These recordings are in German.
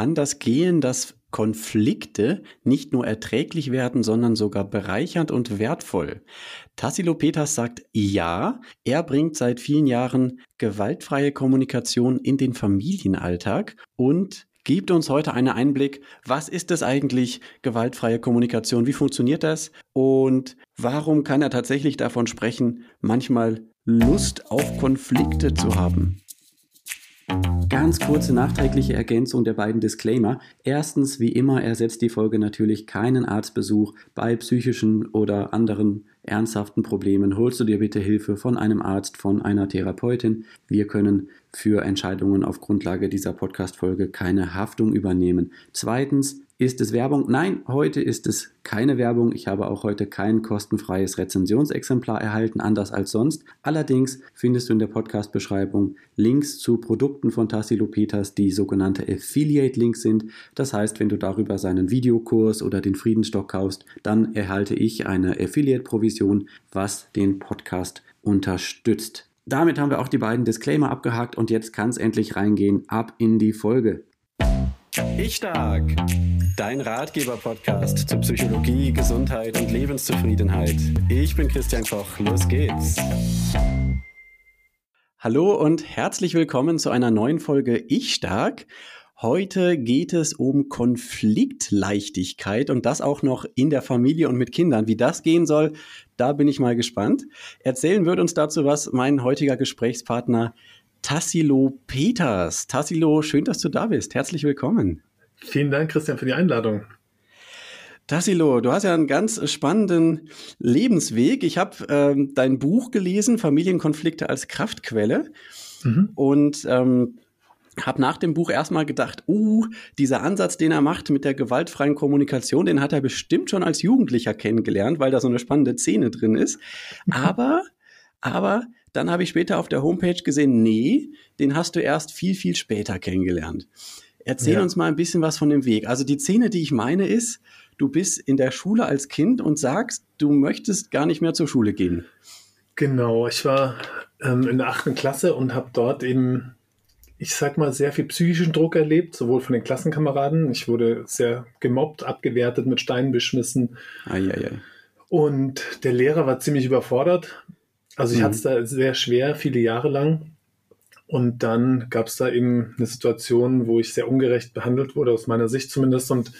kann das gehen, dass Konflikte nicht nur erträglich werden, sondern sogar bereichernd und wertvoll. Tassilo Peters sagt ja, er bringt seit vielen Jahren gewaltfreie Kommunikation in den Familienalltag und gibt uns heute einen Einblick, was ist es eigentlich, gewaltfreie Kommunikation, wie funktioniert das und warum kann er tatsächlich davon sprechen, manchmal Lust auf Konflikte zu haben. Ganz kurze nachträgliche Ergänzung der beiden Disclaimer. Erstens, wie immer, ersetzt die Folge natürlich keinen Arztbesuch bei psychischen oder anderen ernsthaften Problemen. Holst du dir bitte Hilfe von einem Arzt, von einer Therapeutin. Wir können für Entscheidungen auf Grundlage dieser Podcast-Folge keine Haftung übernehmen. Zweitens, ist es Werbung? Nein, heute ist es keine Werbung. Ich habe auch heute kein kostenfreies Rezensionsexemplar erhalten, anders als sonst. Allerdings findest du in der Podcast-Beschreibung Links zu Produkten von Tassilo Peters, die sogenannte Affiliate-Links sind. Das heißt, wenn du darüber seinen Videokurs oder den Friedenstock kaufst, dann erhalte ich eine Affiliate-Provision, was den Podcast unterstützt. Damit haben wir auch die beiden Disclaimer abgehakt und jetzt kann es endlich reingehen. Ab in die Folge. Ich Stark, dein Ratgeber-Podcast zu Psychologie, Gesundheit und Lebenszufriedenheit. Ich bin Christian Koch, los geht's. Hallo und herzlich willkommen zu einer neuen Folge Ich Stark. Heute geht es um Konfliktleichtigkeit und das auch noch in der Familie und mit Kindern. Wie das gehen soll, da bin ich mal gespannt. Erzählen wird uns dazu was mein heutiger Gesprächspartner Tassilo Peters. Tassilo, schön, dass du da bist. Herzlich willkommen. Vielen Dank, Christian, für die Einladung. Tassilo, du hast ja einen ganz spannenden Lebensweg. Ich habe ähm, dein Buch gelesen, Familienkonflikte als Kraftquelle. Mhm. Und ähm, habe nach dem Buch erstmal gedacht, uh, dieser Ansatz, den er macht mit der gewaltfreien Kommunikation, den hat er bestimmt schon als Jugendlicher kennengelernt, weil da so eine spannende Szene drin ist. Aber, aber dann habe ich später auf der Homepage gesehen, nee, den hast du erst viel, viel später kennengelernt. Erzähl ja. uns mal ein bisschen was von dem Weg. Also die Szene, die ich meine, ist, du bist in der Schule als Kind und sagst, du möchtest gar nicht mehr zur Schule gehen. Genau, ich war ähm, in der achten Klasse und habe dort eben, ich sag mal, sehr viel psychischen Druck erlebt, sowohl von den Klassenkameraden. Ich wurde sehr gemobbt, abgewertet, mit Steinen beschmissen. Ei, ei, ei. Und der Lehrer war ziemlich überfordert. Also ich mhm. hatte es da sehr schwer, viele Jahre lang. Und dann gab es da eben eine Situation, wo ich sehr ungerecht behandelt wurde, aus meiner Sicht zumindest. Und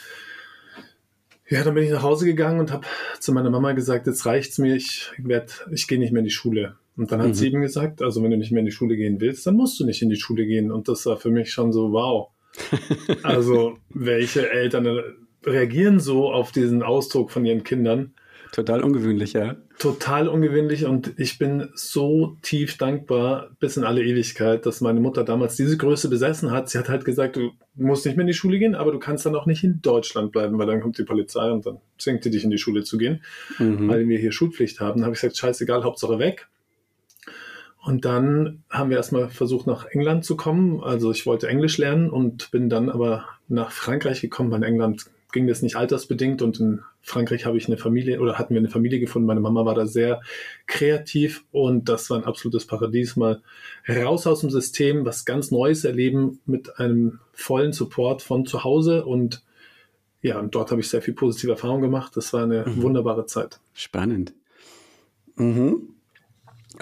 ja, dann bin ich nach Hause gegangen und habe zu meiner Mama gesagt, jetzt reicht's mir, ich werd, ich gehe nicht mehr in die Schule. Und dann hat mhm. sie eben gesagt, also wenn du nicht mehr in die Schule gehen willst, dann musst du nicht in die Schule gehen. Und das war für mich schon so, wow. also welche Eltern reagieren so auf diesen Ausdruck von ihren Kindern? Total ungewöhnlich, ja. Total ungewöhnlich und ich bin so tief dankbar bis in alle Ewigkeit, dass meine Mutter damals diese Größe besessen hat. Sie hat halt gesagt, du musst nicht mehr in die Schule gehen, aber du kannst dann auch nicht in Deutschland bleiben, weil dann kommt die Polizei und dann zwingt sie dich in die Schule zu gehen, mhm. weil wir hier Schulpflicht haben. Da habe ich gesagt, scheißegal, Hauptsache weg. Und dann haben wir erstmal versucht, nach England zu kommen. Also ich wollte Englisch lernen und bin dann aber nach Frankreich gekommen, weil in England ging das nicht altersbedingt und in Frankreich habe ich eine Familie oder hatten wir eine Familie gefunden. Meine Mama war da sehr kreativ und das war ein absolutes Paradies. Mal raus aus dem System, was ganz Neues erleben mit einem vollen Support von zu Hause und ja, und dort habe ich sehr viel positive Erfahrung gemacht. Das war eine mhm. wunderbare Zeit. Spannend. Mhm.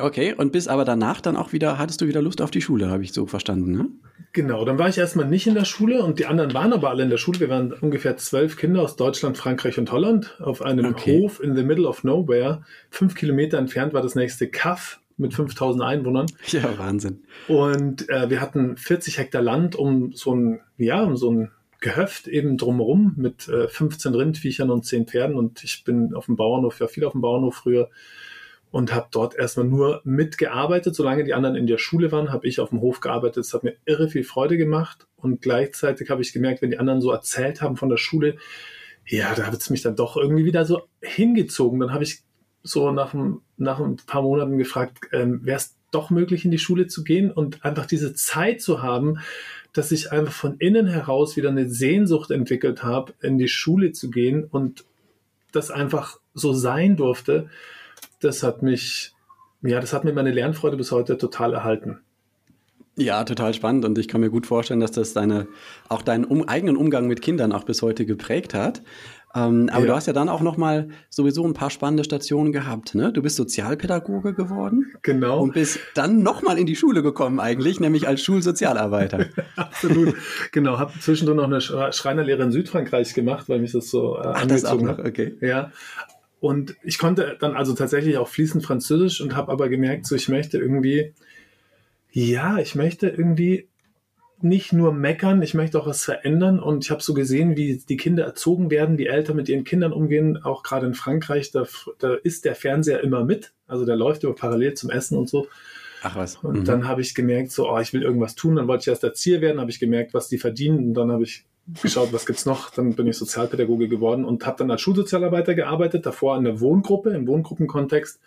Okay, und bis aber danach dann auch wieder, hattest du wieder Lust auf die Schule, habe ich so verstanden, ne? Genau, dann war ich erstmal nicht in der Schule und die anderen waren aber alle in der Schule. Wir waren ungefähr zwölf Kinder aus Deutschland, Frankreich und Holland auf einem okay. Hof in the middle of nowhere. Fünf Kilometer entfernt war das nächste Kaff mit 5000 Einwohnern. Ja, Wahnsinn. Und äh, wir hatten 40 Hektar Land um so ein, ja, um so ein Gehöft eben drumherum mit äh, 15 Rindviechern und 10 Pferden und ich bin auf dem Bauernhof, ja viel auf dem Bauernhof früher und habe dort erstmal nur mitgearbeitet. Solange die anderen in der Schule waren, habe ich auf dem Hof gearbeitet. Es hat mir irre viel Freude gemacht und gleichzeitig habe ich gemerkt, wenn die anderen so erzählt haben von der Schule, ja, da hat es mich dann doch irgendwie wieder so hingezogen. Dann habe ich so nach ein, nach ein paar Monaten gefragt, ähm, wäre es doch möglich, in die Schule zu gehen und einfach diese Zeit zu haben, dass ich einfach von innen heraus wieder eine Sehnsucht entwickelt habe, in die Schule zu gehen und das einfach so sein durfte das hat mich, ja, das hat mir meine Lernfreude bis heute total erhalten. Ja, total spannend und ich kann mir gut vorstellen, dass das deine, auch deinen um, eigenen Umgang mit Kindern auch bis heute geprägt hat. Ähm, aber ja. du hast ja dann auch noch mal sowieso ein paar spannende Stationen gehabt. Ne? Du bist Sozialpädagoge geworden. Genau. Und bist dann noch mal in die Schule gekommen eigentlich, nämlich als Schulsozialarbeiter. Absolut. Genau. Habe zwischendurch noch eine Schreinerlehre in Südfrankreich gemacht, weil mich das so äh, Ach, das auch noch? Okay. Ja. Und ich konnte dann also tatsächlich auch fließend Französisch und habe aber gemerkt, so ich möchte irgendwie, ja, ich möchte irgendwie nicht nur meckern, ich möchte auch was verändern. Und ich habe so gesehen, wie die Kinder erzogen werden, wie Eltern mit ihren Kindern umgehen. Auch gerade in Frankreich, da, da ist der Fernseher immer mit. Also der läuft immer parallel zum Essen und so. Ach was. Und mhm. dann habe ich gemerkt, so, oh, ich will irgendwas tun. Dann wollte ich erst Erzieher werden, habe ich gemerkt, was die verdienen. Und dann habe ich geschaut, was gibt's noch. Dann bin ich Sozialpädagoge geworden und habe dann als Schulsozialarbeiter gearbeitet, davor in der Wohngruppe, im Wohngruppenkontext.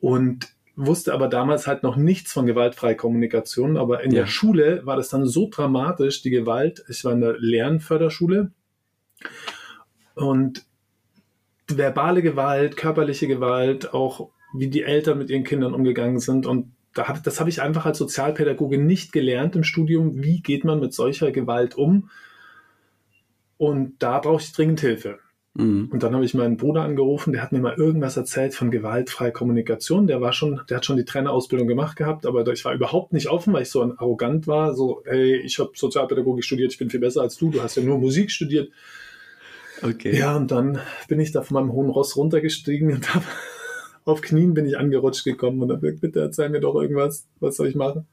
Und wusste aber damals halt noch nichts von gewaltfreier Kommunikation. Aber in ja. der Schule war das dann so dramatisch, die Gewalt. Ich war in der Lernförderschule und verbale Gewalt, körperliche Gewalt, auch wie die Eltern mit ihren Kindern umgegangen sind. Und da hab, das habe ich einfach als Sozialpädagoge nicht gelernt im Studium. Wie geht man mit solcher Gewalt um? Und da brauche ich dringend Hilfe. Mhm. Und dann habe ich meinen Bruder angerufen, der hat mir mal irgendwas erzählt von gewaltfreier Kommunikation. Der war schon, der hat schon die Trainerausbildung gemacht gehabt, aber ich war überhaupt nicht offen, weil ich so arrogant war. So, hey, ich habe Sozialpädagogik studiert, ich bin viel besser als du, du hast ja nur Musik studiert. Okay. Ja, und dann bin ich da von meinem hohen Ross runtergestiegen und habe auf Knien bin ich angerutscht gekommen und dann gesagt, bitte erzähl mir doch irgendwas, was soll ich machen?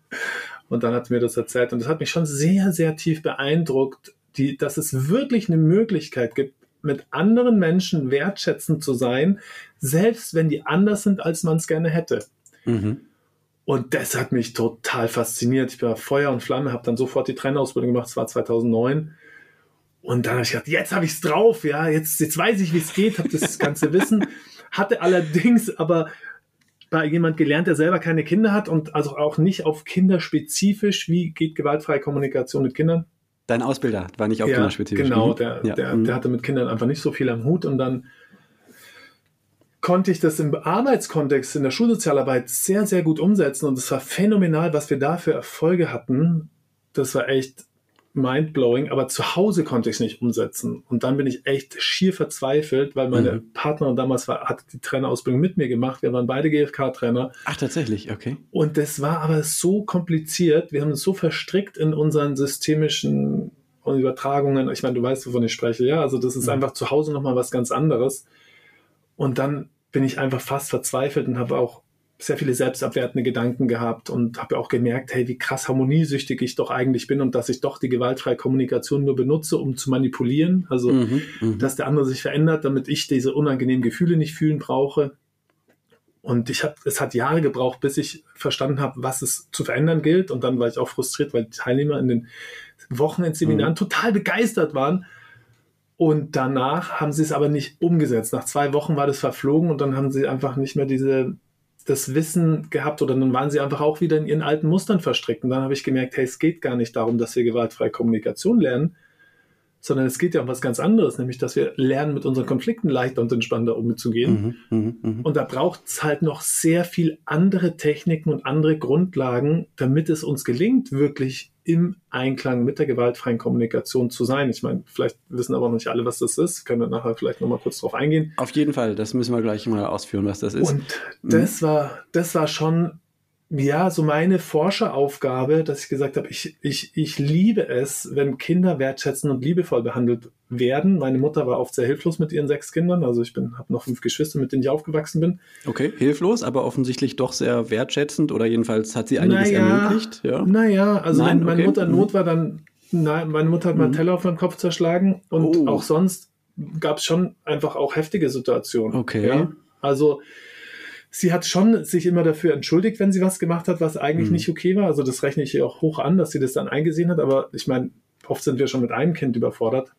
Und dann hat mir das erzählt und das hat mich schon sehr, sehr tief beeindruckt, die, dass es wirklich eine Möglichkeit gibt, mit anderen Menschen wertschätzend zu sein, selbst wenn die anders sind, als man es gerne hätte. Mhm. Und das hat mich total fasziniert. Ich war Feuer und Flamme, habe dann sofort die Trainerausbildung gemacht, das war 2009. Und dann habe ich gedacht, jetzt habe ich es drauf, ja, jetzt, jetzt weiß ich, wie es geht, habe das ganze Wissen. Hatte allerdings aber bei jemand gelernt, der selber keine Kinder hat und also auch nicht auf Kinder spezifisch, wie geht gewaltfreie Kommunikation mit Kindern, Dein Ausbilder war nicht auch ja, kinderspezifisch. Genau, mhm. der, ja. der, mhm. der hatte mit Kindern einfach nicht so viel am Hut und dann konnte ich das im Arbeitskontext in der Schulsozialarbeit sehr, sehr gut umsetzen und es war phänomenal, was wir da für Erfolge hatten. Das war echt mindblowing, aber zu Hause konnte ich es nicht umsetzen. Und dann bin ich echt schier verzweifelt, weil meine mhm. Partnerin damals war, hat die Trainerausbildung mit mir gemacht. Wir waren beide GFK-Trainer. Ach, tatsächlich, okay. Und das war aber so kompliziert. Wir haben uns so verstrickt in unseren systemischen Übertragungen. Ich meine, du weißt, wovon ich spreche. Ja, also das ist mhm. einfach zu Hause nochmal was ganz anderes. Und dann bin ich einfach fast verzweifelt und habe auch sehr viele selbstabwertende Gedanken gehabt und habe auch gemerkt, hey, wie krass harmoniesüchtig ich doch eigentlich bin und dass ich doch die gewaltfreie Kommunikation nur benutze, um zu manipulieren. Also, mhm, mhm, dass der andere sich verändert, damit ich diese unangenehmen Gefühle nicht fühlen brauche. Und ich habe, es hat Jahre gebraucht, bis ich verstanden habe, was es zu verändern gilt. Und dann war ich auch frustriert, weil die Teilnehmer in den Wochenendseminaren mhm. total begeistert waren. Und danach haben sie es aber nicht umgesetzt. Nach zwei Wochen war das verflogen und dann haben sie einfach nicht mehr diese das Wissen gehabt oder dann waren sie einfach auch wieder in ihren alten Mustern verstrickt. Und dann habe ich gemerkt, hey, es geht gar nicht darum, dass wir gewaltfreie Kommunikation lernen, sondern es geht ja um was ganz anderes, nämlich dass wir lernen, mit unseren Konflikten leichter und entspannter umzugehen. Mhm, mh, mh. Und da braucht es halt noch sehr viel andere Techniken und andere Grundlagen, damit es uns gelingt, wirklich im Einklang mit der gewaltfreien Kommunikation zu sein. Ich meine, vielleicht wissen aber noch nicht alle, was das ist. Können wir nachher vielleicht nochmal kurz drauf eingehen. Auf jeden Fall, das müssen wir gleich mal ausführen, was das ist. Und das mhm. war, das war schon ja, so meine Forscheraufgabe, dass ich gesagt habe, ich, ich, ich liebe es, wenn Kinder wertschätzen und liebevoll behandelt werden. Meine Mutter war oft sehr hilflos mit ihren sechs Kindern. Also ich bin, habe noch fünf Geschwister, mit denen ich aufgewachsen bin. Okay, hilflos, aber offensichtlich doch sehr wertschätzend oder jedenfalls hat sie einiges naja, ermöglicht. Ja, naja, also Nein, wenn meine okay. Mutter in Not war, dann, nein, meine Mutter hat mhm. meinen Teller auf den Kopf zerschlagen und oh. auch sonst gab es schon einfach auch heftige Situationen. Okay. Ja? Also Sie hat schon sich immer dafür entschuldigt, wenn sie was gemacht hat, was eigentlich mhm. nicht okay war. Also das rechne ich ihr auch hoch an, dass sie das dann eingesehen hat. Aber ich meine, oft sind wir schon mit einem Kind überfordert.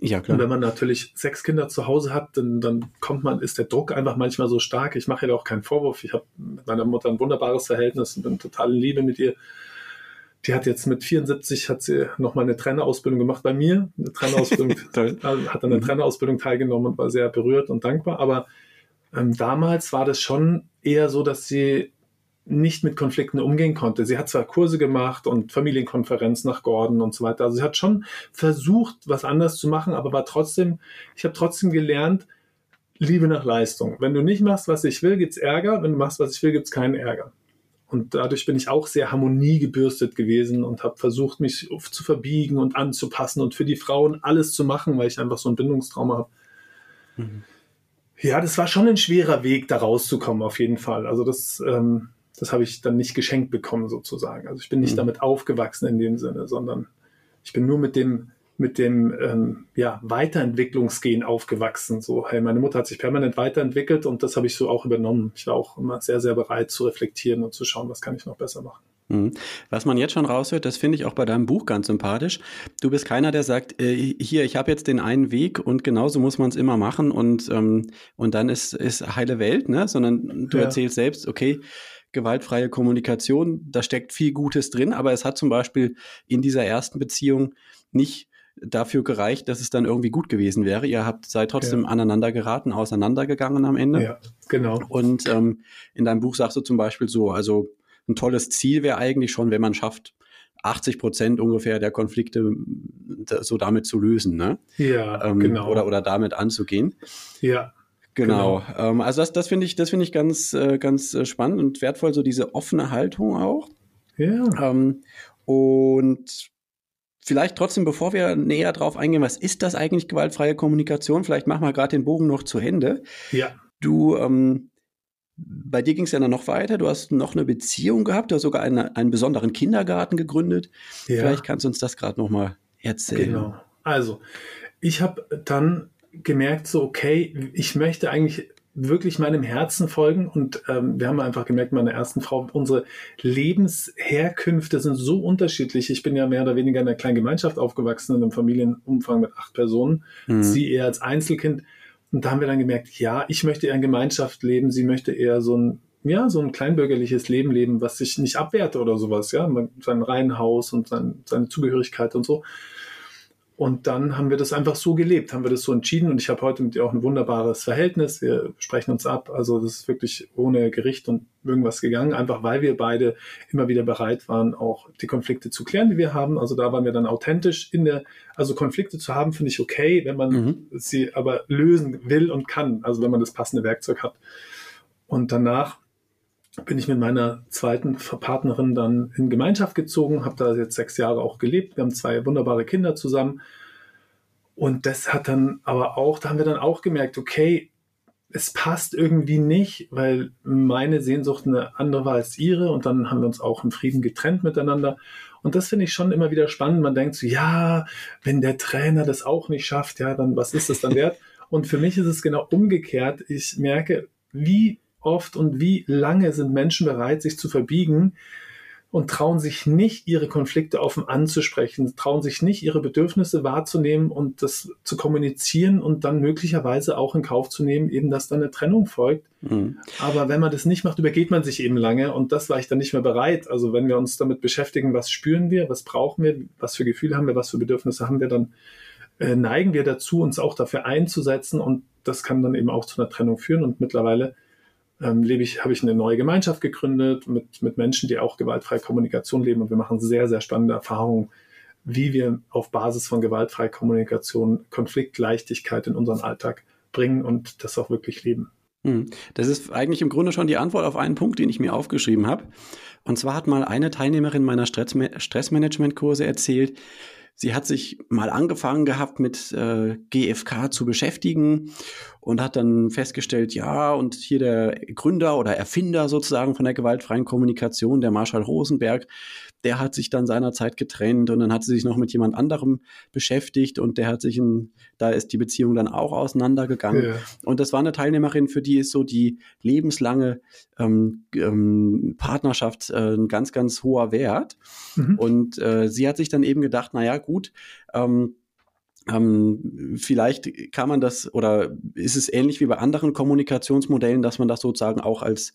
Ja, klar. Und wenn man natürlich sechs Kinder zu Hause hat, dann, dann kommt man, ist der Druck einfach manchmal so stark. Ich mache ihr auch keinen Vorwurf. Ich habe mit meiner Mutter ein wunderbares Verhältnis und bin total in Liebe mit ihr. Die hat jetzt mit 74 hat sie nochmal eine Trainerausbildung gemacht bei mir. Eine Trainerausbildung, hat an der mhm. Trainerausbildung teilgenommen und war sehr berührt und dankbar. Aber ähm, damals war das schon eher so, dass sie nicht mit Konflikten umgehen konnte. Sie hat zwar Kurse gemacht und Familienkonferenz nach Gordon und so weiter. Also sie hat schon versucht, was anders zu machen, aber war trotzdem, ich habe trotzdem gelernt, Liebe nach Leistung. Wenn du nicht machst, was ich will, gibt's Ärger. Wenn du machst, was ich will, gibt's keinen Ärger. Und dadurch bin ich auch sehr harmoniegebürstet gewesen und habe versucht, mich zu verbiegen und anzupassen und für die Frauen alles zu machen, weil ich einfach so ein Bindungstrauma habe. Mhm. Ja, das war schon ein schwerer Weg, da rauszukommen, auf jeden Fall. Also das, ähm, das habe ich dann nicht geschenkt bekommen, sozusagen. Also ich bin nicht mhm. damit aufgewachsen in dem Sinne, sondern ich bin nur mit dem mit dem ähm, ja, Weiterentwicklungsgehen aufgewachsen. So, hey, meine Mutter hat sich permanent weiterentwickelt und das habe ich so auch übernommen. Ich war auch immer sehr, sehr bereit zu reflektieren und zu schauen, was kann ich noch besser machen. Mhm. Was man jetzt schon raushört, das finde ich auch bei deinem Buch ganz sympathisch. Du bist keiner, der sagt, äh, hier, ich habe jetzt den einen Weg und genauso muss man es immer machen und, ähm, und dann ist, ist heile Welt, ne? sondern du ja. erzählst selbst, okay, gewaltfreie Kommunikation, da steckt viel Gutes drin, aber es hat zum Beispiel in dieser ersten Beziehung nicht dafür gereicht, dass es dann irgendwie gut gewesen wäre. Ihr habt seid trotzdem ja. aneinander geraten, auseinandergegangen am Ende. Ja, genau. Und ähm, in deinem Buch sagst du zum Beispiel so, also ein tolles Ziel wäre eigentlich schon, wenn man schafft, 80 Prozent ungefähr der Konflikte so damit zu lösen, ne? Ja, ähm, genau. Oder, oder damit anzugehen. Ja. Genau. genau. Ähm, also das, das finde ich, das finde ich ganz, äh, ganz äh, spannend und wertvoll, so diese offene Haltung auch. Ja. Ähm, und Vielleicht trotzdem, bevor wir näher drauf eingehen, was ist das eigentlich gewaltfreie Kommunikation? Vielleicht machen wir gerade den Bogen noch zu Ende. Ja. Du, ähm, bei dir ging es ja dann noch weiter. Du hast noch eine Beziehung gehabt, du hast sogar eine, einen besonderen Kindergarten gegründet. Ja. Vielleicht kannst du uns das gerade noch mal erzählen. Genau. Also, ich habe dann gemerkt, so okay, ich möchte eigentlich wirklich meinem Herzen folgen. Und ähm, wir haben einfach gemerkt, meine ersten Frau, unsere Lebensherkünfte sind so unterschiedlich. Ich bin ja mehr oder weniger in einer kleinen Gemeinschaft aufgewachsen, in einem Familienumfang mit acht Personen. Mhm. Sie eher als Einzelkind. Und da haben wir dann gemerkt, ja, ich möchte eher in Gemeinschaft leben, sie möchte eher so ein, ja, so ein kleinbürgerliches Leben leben, was sich nicht abwehrt oder sowas, ja, sein Reihenhaus und sein, seine Zugehörigkeit und so. Und dann haben wir das einfach so gelebt, haben wir das so entschieden. Und ich habe heute mit ihr auch ein wunderbares Verhältnis. Wir sprechen uns ab. Also das ist wirklich ohne Gericht und irgendwas gegangen, einfach weil wir beide immer wieder bereit waren, auch die Konflikte zu klären, die wir haben. Also da waren wir dann authentisch in der, also Konflikte zu haben, finde ich okay, wenn man mhm. sie aber lösen will und kann. Also wenn man das passende Werkzeug hat. Und danach bin ich mit meiner zweiten Partnerin dann in Gemeinschaft gezogen, habe da jetzt sechs Jahre auch gelebt. Wir haben zwei wunderbare Kinder zusammen. Und das hat dann aber auch, da haben wir dann auch gemerkt, okay, es passt irgendwie nicht, weil meine Sehnsucht eine andere war als ihre und dann haben wir uns auch in Frieden getrennt miteinander. Und das finde ich schon immer wieder spannend. Man denkt so, ja, wenn der Trainer das auch nicht schafft, ja, dann was ist das dann wert? Und für mich ist es genau umgekehrt. Ich merke, wie oft und wie lange sind Menschen bereit, sich zu verbiegen und trauen sich nicht, ihre Konflikte offen anzusprechen, trauen sich nicht, ihre Bedürfnisse wahrzunehmen und das zu kommunizieren und dann möglicherweise auch in Kauf zu nehmen, eben dass dann eine Trennung folgt. Mhm. Aber wenn man das nicht macht, übergeht man sich eben lange und das war ich dann nicht mehr bereit. Also wenn wir uns damit beschäftigen, was spüren wir, was brauchen wir, was für Gefühle haben wir, was für Bedürfnisse haben wir, dann äh, neigen wir dazu, uns auch dafür einzusetzen und das kann dann eben auch zu einer Trennung führen und mittlerweile ähm, lebe ich, habe ich eine neue Gemeinschaft gegründet mit, mit Menschen, die auch gewaltfreie Kommunikation leben und wir machen sehr, sehr spannende Erfahrungen, wie wir auf Basis von gewaltfreier Kommunikation Konfliktleichtigkeit in unseren Alltag bringen und das auch wirklich leben. Hm. Das ist eigentlich im Grunde schon die Antwort auf einen Punkt, den ich mir aufgeschrieben habe. Und zwar hat mal eine Teilnehmerin meiner Stressmanagement-Kurse erzählt, sie hat sich mal angefangen gehabt mit äh, GFK zu beschäftigen und hat dann festgestellt, ja, und hier der Gründer oder Erfinder sozusagen von der gewaltfreien Kommunikation, der Marshall Rosenberg, der hat sich dann seinerzeit getrennt und dann hat sie sich noch mit jemand anderem beschäftigt und der hat sich in, da ist die Beziehung dann auch auseinandergegangen. Ja. Und das war eine Teilnehmerin, für die ist so die lebenslange ähm, ähm, Partnerschaft äh, ein ganz, ganz hoher Wert. Mhm. Und äh, sie hat sich dann eben gedacht, naja, gut, ähm, ähm, vielleicht kann man das oder ist es ähnlich wie bei anderen Kommunikationsmodellen, dass man das sozusagen auch als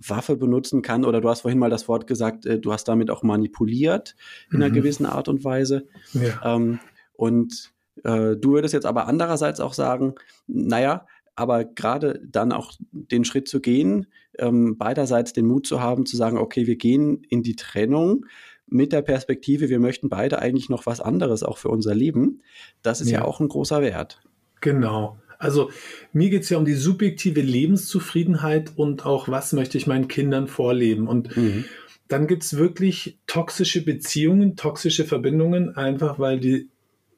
Waffe benutzen kann? Oder du hast vorhin mal das Wort gesagt, äh, du hast damit auch manipuliert in mhm. einer gewissen Art und Weise. Ja. Ähm, und äh, du würdest jetzt aber andererseits auch sagen, naja, aber gerade dann auch den Schritt zu gehen, ähm, beiderseits den Mut zu haben, zu sagen, okay, wir gehen in die Trennung mit der Perspektive, wir möchten beide eigentlich noch was anderes auch für unser Leben, das ist ja, ja auch ein großer Wert. Genau. Also mir geht es ja um die subjektive Lebenszufriedenheit und auch, was möchte ich meinen Kindern vorleben. Und mhm. dann gibt es wirklich toxische Beziehungen, toxische Verbindungen, einfach weil die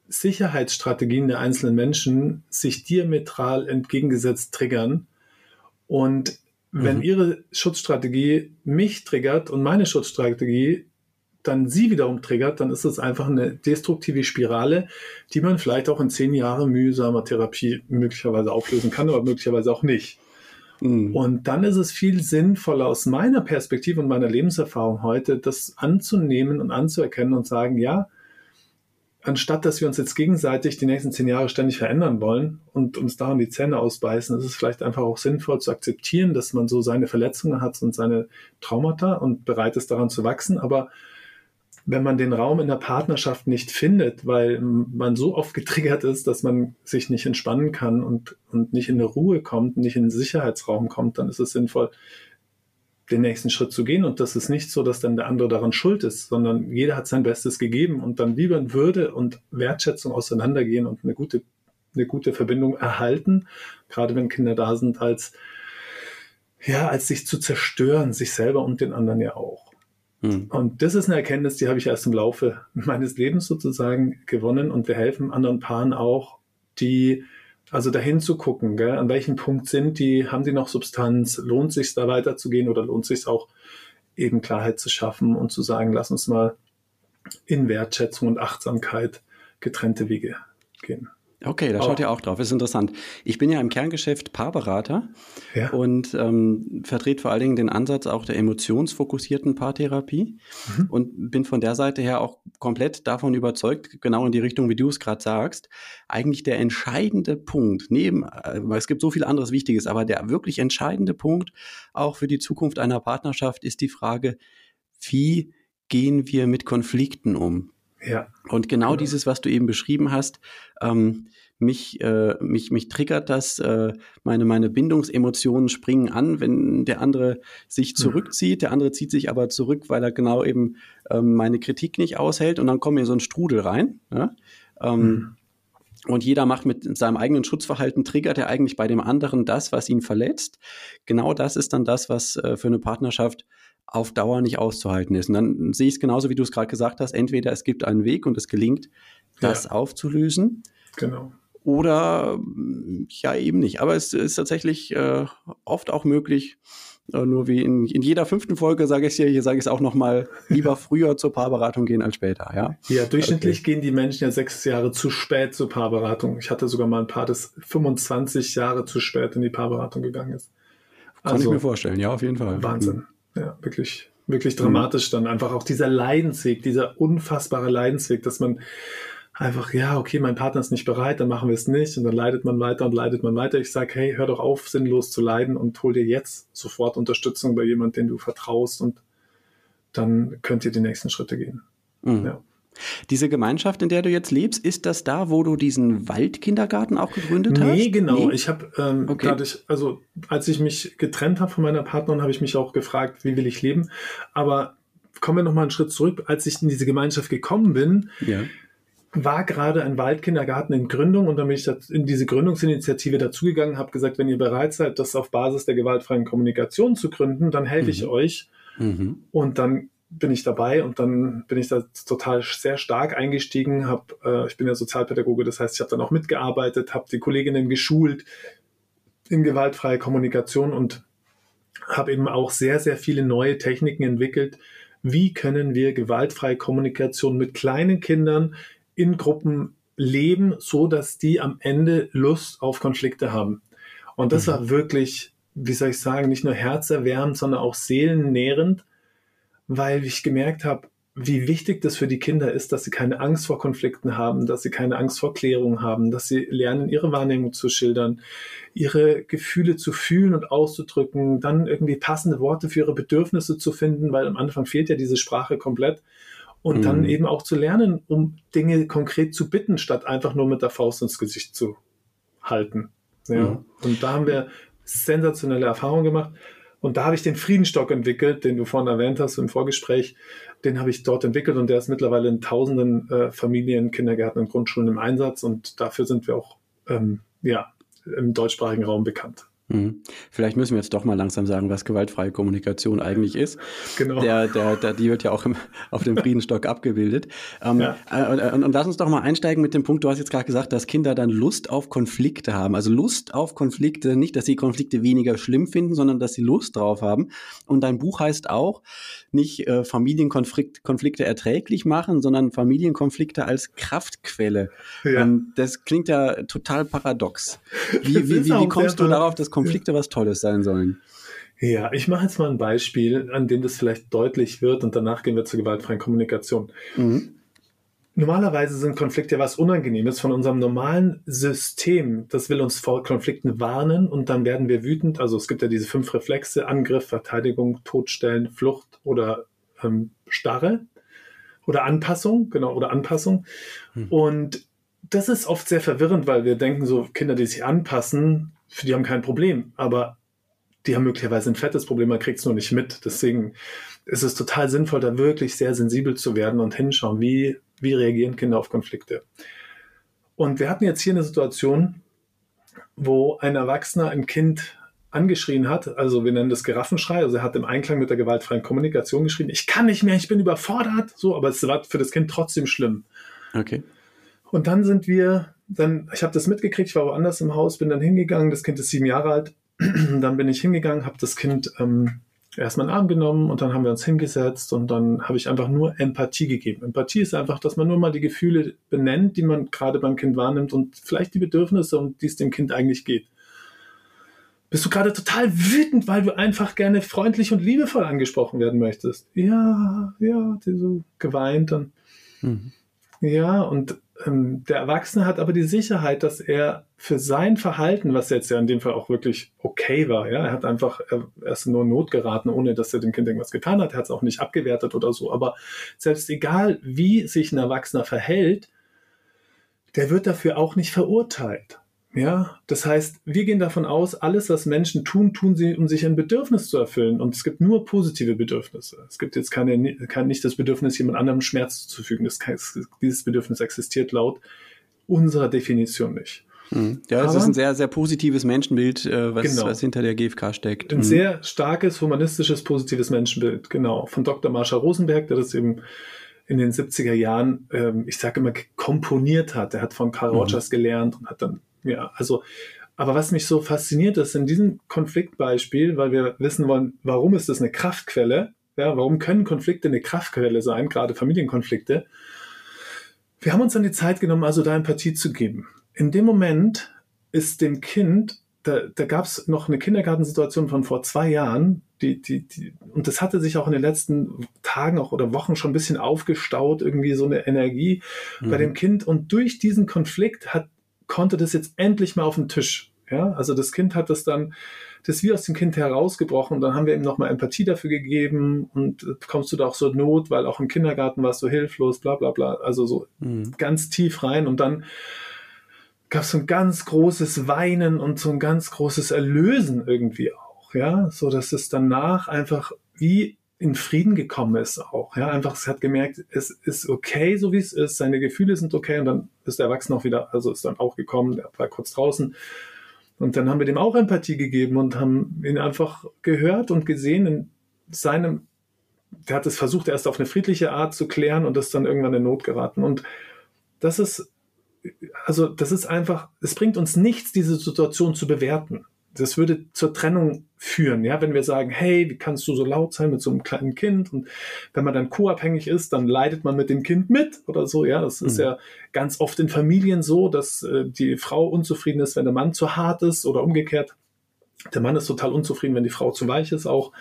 Sicherheitsstrategien der einzelnen Menschen sich diametral entgegengesetzt triggern. Und wenn mhm. ihre Schutzstrategie mich triggert und meine Schutzstrategie dann sie wiederum triggert, dann ist es einfach eine destruktive Spirale, die man vielleicht auch in zehn Jahren mühsamer Therapie möglicherweise auflösen kann, aber möglicherweise auch nicht. Mhm. Und dann ist es viel sinnvoller aus meiner Perspektive und meiner Lebenserfahrung heute, das anzunehmen und anzuerkennen und sagen, ja, anstatt dass wir uns jetzt gegenseitig die nächsten zehn Jahre ständig verändern wollen und uns daran die Zähne ausbeißen, ist es vielleicht einfach auch sinnvoll zu akzeptieren, dass man so seine Verletzungen hat und seine Traumata und bereit ist daran zu wachsen, aber wenn man den Raum in der Partnerschaft nicht findet, weil man so oft getriggert ist, dass man sich nicht entspannen kann und, und nicht in eine Ruhe kommt, nicht in den Sicherheitsraum kommt, dann ist es sinnvoll, den nächsten Schritt zu gehen. Und das ist nicht so, dass dann der andere daran schuld ist, sondern jeder hat sein Bestes gegeben und dann lieber in Würde und Wertschätzung auseinandergehen und eine gute, eine gute Verbindung erhalten, gerade wenn Kinder da sind, als, ja, als sich zu zerstören, sich selber und den anderen ja auch. Mhm. Und das ist eine Erkenntnis, die habe ich erst im Laufe meines Lebens sozusagen gewonnen und wir helfen anderen Paaren auch, die also dahin zu gucken, gell, an welchem Punkt sind die, haben die noch Substanz, lohnt sich da weiterzugehen oder lohnt sich auch eben Klarheit zu schaffen und zu sagen, lass uns mal in Wertschätzung und Achtsamkeit getrennte Wege gehen. Okay, da schaut ihr auch drauf. Ist interessant. Ich bin ja im Kerngeschäft Paarberater ja. und ähm, vertrete vor allen Dingen den Ansatz auch der emotionsfokussierten Paartherapie mhm. und bin von der Seite her auch komplett davon überzeugt, genau in die Richtung, wie du es gerade sagst. Eigentlich der entscheidende Punkt, neben, äh, es gibt so viel anderes Wichtiges, aber der wirklich entscheidende Punkt auch für die Zukunft einer Partnerschaft ist die Frage, wie gehen wir mit Konflikten um? Ja. Und genau, genau, dieses, was du eben beschrieben hast, ähm, mich, äh, mich, mich triggert das, äh, meine, meine Bindungsemotionen springen an, wenn der andere sich mhm. zurückzieht, der andere zieht sich aber zurück, weil er genau eben ähm, meine Kritik nicht aushält und dann kommen wir in so einen Strudel rein. Ja? Ähm, mhm. Und jeder macht mit seinem eigenen Schutzverhalten, triggert er eigentlich bei dem anderen das, was ihn verletzt. Genau das ist dann das, was äh, für eine Partnerschaft auf Dauer nicht auszuhalten ist. Und dann sehe ich es genauso, wie du es gerade gesagt hast. Entweder es gibt einen Weg und es gelingt, das ja. aufzulösen. Genau. Oder ja, eben nicht. Aber es ist tatsächlich äh, oft auch möglich, äh, nur wie in, in, jeder fünften Folge sage ich es hier, hier sage ich es auch nochmal, lieber früher zur Paarberatung gehen als später, ja? Ja, durchschnittlich okay. gehen die Menschen ja sechs Jahre zu spät zur Paarberatung. Ich hatte sogar mal ein Paar, das 25 Jahre zu spät in die Paarberatung gegangen ist. Kann also, ich mir vorstellen, ja, auf jeden Fall. Wahnsinn. Ja, wirklich, wirklich dramatisch dann einfach auch dieser Leidensweg, dieser unfassbare Leidensweg, dass man einfach, ja, okay, mein Partner ist nicht bereit, dann machen wir es nicht und dann leidet man weiter und leidet man weiter. Ich sage, hey, hör doch auf, sinnlos zu leiden und hol dir jetzt sofort Unterstützung bei jemandem, den du vertraust und dann könnt ihr die nächsten Schritte gehen. Mhm. Ja. Diese Gemeinschaft, in der du jetzt lebst, ist das da, wo du diesen Waldkindergarten auch gegründet nee, hast? Nee, genau. Ich habe ähm, okay. dadurch, also als ich mich getrennt habe von meiner Partnerin, habe ich mich auch gefragt, wie will ich leben. Aber kommen wir noch mal einen Schritt zurück. Als ich in diese Gemeinschaft gekommen bin, ja. war gerade ein Waldkindergarten in Gründung und dann bin ich in diese Gründungsinitiative dazugegangen, habe gesagt, wenn ihr bereit seid, das auf Basis der gewaltfreien Kommunikation zu gründen, dann helfe mhm. ich euch. Mhm. Und dann bin ich dabei und dann bin ich da total sehr stark eingestiegen. Hab, äh, ich bin ja Sozialpädagoge, das heißt, ich habe dann auch mitgearbeitet, habe die Kolleginnen geschult in gewaltfreie Kommunikation und habe eben auch sehr, sehr viele neue Techniken entwickelt. Wie können wir gewaltfreie Kommunikation mit kleinen Kindern in Gruppen leben, so dass die am Ende Lust auf Konflikte haben? Und das mhm. war wirklich, wie soll ich sagen, nicht nur herzerwärmend, sondern auch seelennährend weil ich gemerkt habe, wie wichtig das für die Kinder ist, dass sie keine Angst vor Konflikten haben, dass sie keine Angst vor Klärung haben, dass sie lernen, ihre Wahrnehmung zu schildern, ihre Gefühle zu fühlen und auszudrücken, dann irgendwie passende Worte für ihre Bedürfnisse zu finden, weil am Anfang fehlt ja diese Sprache komplett. Und mhm. dann eben auch zu lernen, um Dinge konkret zu bitten, statt einfach nur mit der Faust ins Gesicht zu halten. Ja. Mhm. Und da haben wir sensationelle Erfahrungen gemacht. Und da habe ich den Friedenstock entwickelt, den du vorhin erwähnt hast im Vorgespräch. Den habe ich dort entwickelt und der ist mittlerweile in tausenden äh, Familien, Kindergärten und Grundschulen im Einsatz. Und dafür sind wir auch ähm, ja, im deutschsprachigen Raum bekannt. Mhm. Vielleicht müssen wir jetzt doch mal langsam sagen, was gewaltfreie Kommunikation eigentlich ist. Genau. Der, der, der, die wird ja auch im, auf dem Friedenstock abgebildet. Ähm, ja. äh, und, und, lass uns doch mal einsteigen mit dem Punkt, du hast jetzt gerade gesagt, dass Kinder dann Lust auf Konflikte haben. Also Lust auf Konflikte, nicht, dass sie Konflikte weniger schlimm finden, sondern dass sie Lust drauf haben. Und dein Buch heißt auch, nicht äh, Familienkonflikte erträglich machen, sondern Familienkonflikte als Kraftquelle. Ja. Ähm, das klingt ja total paradox. Wie, wie, wie, wie kommst du darauf, dass Konflikte was Tolles sein sollen? Ja, ich mache jetzt mal ein Beispiel, an dem das vielleicht deutlich wird und danach gehen wir zur gewaltfreien Kommunikation. Mhm. Normalerweise sind Konflikte was Unangenehmes von unserem normalen System. Das will uns vor Konflikten warnen und dann werden wir wütend. Also es gibt ja diese fünf Reflexe, Angriff, Verteidigung, Todstellen, Flucht oder ähm, Starre oder Anpassung, genau, oder Anpassung. Hm. Und das ist oft sehr verwirrend, weil wir denken so, Kinder, die sich anpassen, die haben kein Problem. Aber die haben möglicherweise ein fettes Problem, man kriegt es nur nicht mit. Deswegen ist es total sinnvoll, da wirklich sehr sensibel zu werden und hinschauen, wie, wie reagieren Kinder auf Konflikte. Und wir hatten jetzt hier eine Situation, wo ein Erwachsener ein Kind angeschrien hat, also wir nennen das Giraffenschrei, also er hat im Einklang mit der gewaltfreien Kommunikation geschrien, ich kann nicht mehr, ich bin überfordert, so, aber es war für das Kind trotzdem schlimm. Okay. Und dann sind wir, dann, ich habe das mitgekriegt, ich war woanders im Haus, bin dann hingegangen, das Kind ist sieben Jahre alt, dann bin ich hingegangen, habe das Kind ähm, erstmal einen Arm genommen und dann haben wir uns hingesetzt und dann habe ich einfach nur Empathie gegeben. Empathie ist einfach, dass man nur mal die Gefühle benennt, die man gerade beim Kind wahrnimmt und vielleicht die Bedürfnisse, um die es dem Kind eigentlich geht. Bist du gerade total wütend, weil du einfach gerne freundlich und liebevoll angesprochen werden möchtest? Ja, ja, so geweint und mhm. Ja, und ähm, der Erwachsene hat aber die Sicherheit, dass er für sein Verhalten, was jetzt ja in dem Fall auch wirklich okay war, ja, er hat einfach, er, er ist nur Not geraten, ohne dass er dem Kind irgendwas getan hat, er hat es auch nicht abgewertet oder so, aber selbst egal, wie sich ein Erwachsener verhält, der wird dafür auch nicht verurteilt. Ja, das heißt, wir gehen davon aus, alles, was Menschen tun, tun sie, um sich ein Bedürfnis zu erfüllen. Und es gibt nur positive Bedürfnisse. Es gibt jetzt keine, kein, nicht das Bedürfnis, jemand anderem Schmerz zuzufügen. Das, dieses Bedürfnis existiert laut unserer Definition nicht. Hm. Ja, das Aber, ist ein sehr, sehr positives Menschenbild, äh, was, genau. was hinter der GfK steckt. Ein mhm. sehr starkes, humanistisches, positives Menschenbild, genau. Von Dr. Marshall Rosenberg, der das eben in den 70er Jahren, ähm, ich sage immer, komponiert hat. Er hat von Carl mhm. Rogers gelernt und hat dann ja, also, aber was mich so fasziniert ist in diesem Konfliktbeispiel, weil wir wissen wollen, warum ist das eine Kraftquelle? Ja, warum können Konflikte eine Kraftquelle sein, gerade Familienkonflikte? Wir haben uns dann die Zeit genommen, also da Empathie zu geben. In dem Moment ist dem Kind, da, da gab es noch eine Kindergartensituation von vor zwei Jahren, die, die, die, und das hatte sich auch in den letzten Tagen auch oder Wochen schon ein bisschen aufgestaut, irgendwie so eine Energie mhm. bei dem Kind. Und durch diesen Konflikt hat konnte das jetzt endlich mal auf den Tisch. Ja, also das Kind hat das dann, das wie aus dem Kind herausgebrochen und dann haben wir ihm nochmal Empathie dafür gegeben und äh, kommst du da auch so Not, weil auch im Kindergarten warst du hilflos, bla bla bla, also so mhm. ganz tief rein und dann gab es so ein ganz großes Weinen und so ein ganz großes Erlösen irgendwie auch, ja, so dass es danach einfach wie in Frieden gekommen ist auch. Ja, einfach, es hat gemerkt, es ist okay, so wie es ist, seine Gefühle sind okay und dann ist der Erwachsene auch wieder, also ist dann auch gekommen, der war kurz draußen. Und dann haben wir dem auch Empathie gegeben und haben ihn einfach gehört und gesehen in seinem, der hat es versucht, erst auf eine friedliche Art zu klären und ist dann irgendwann in Not geraten. Und das ist, also das ist einfach, es bringt uns nichts, diese Situation zu bewerten das würde zur Trennung führen, ja, wenn wir sagen, hey, wie kannst du so laut sein mit so einem kleinen Kind? Und wenn man dann co-abhängig ist, dann leidet man mit dem Kind mit oder so, ja. Das ist mhm. ja ganz oft in Familien so, dass äh, die Frau unzufrieden ist, wenn der Mann zu hart ist oder umgekehrt. Der Mann ist total unzufrieden, wenn die Frau zu weich ist auch.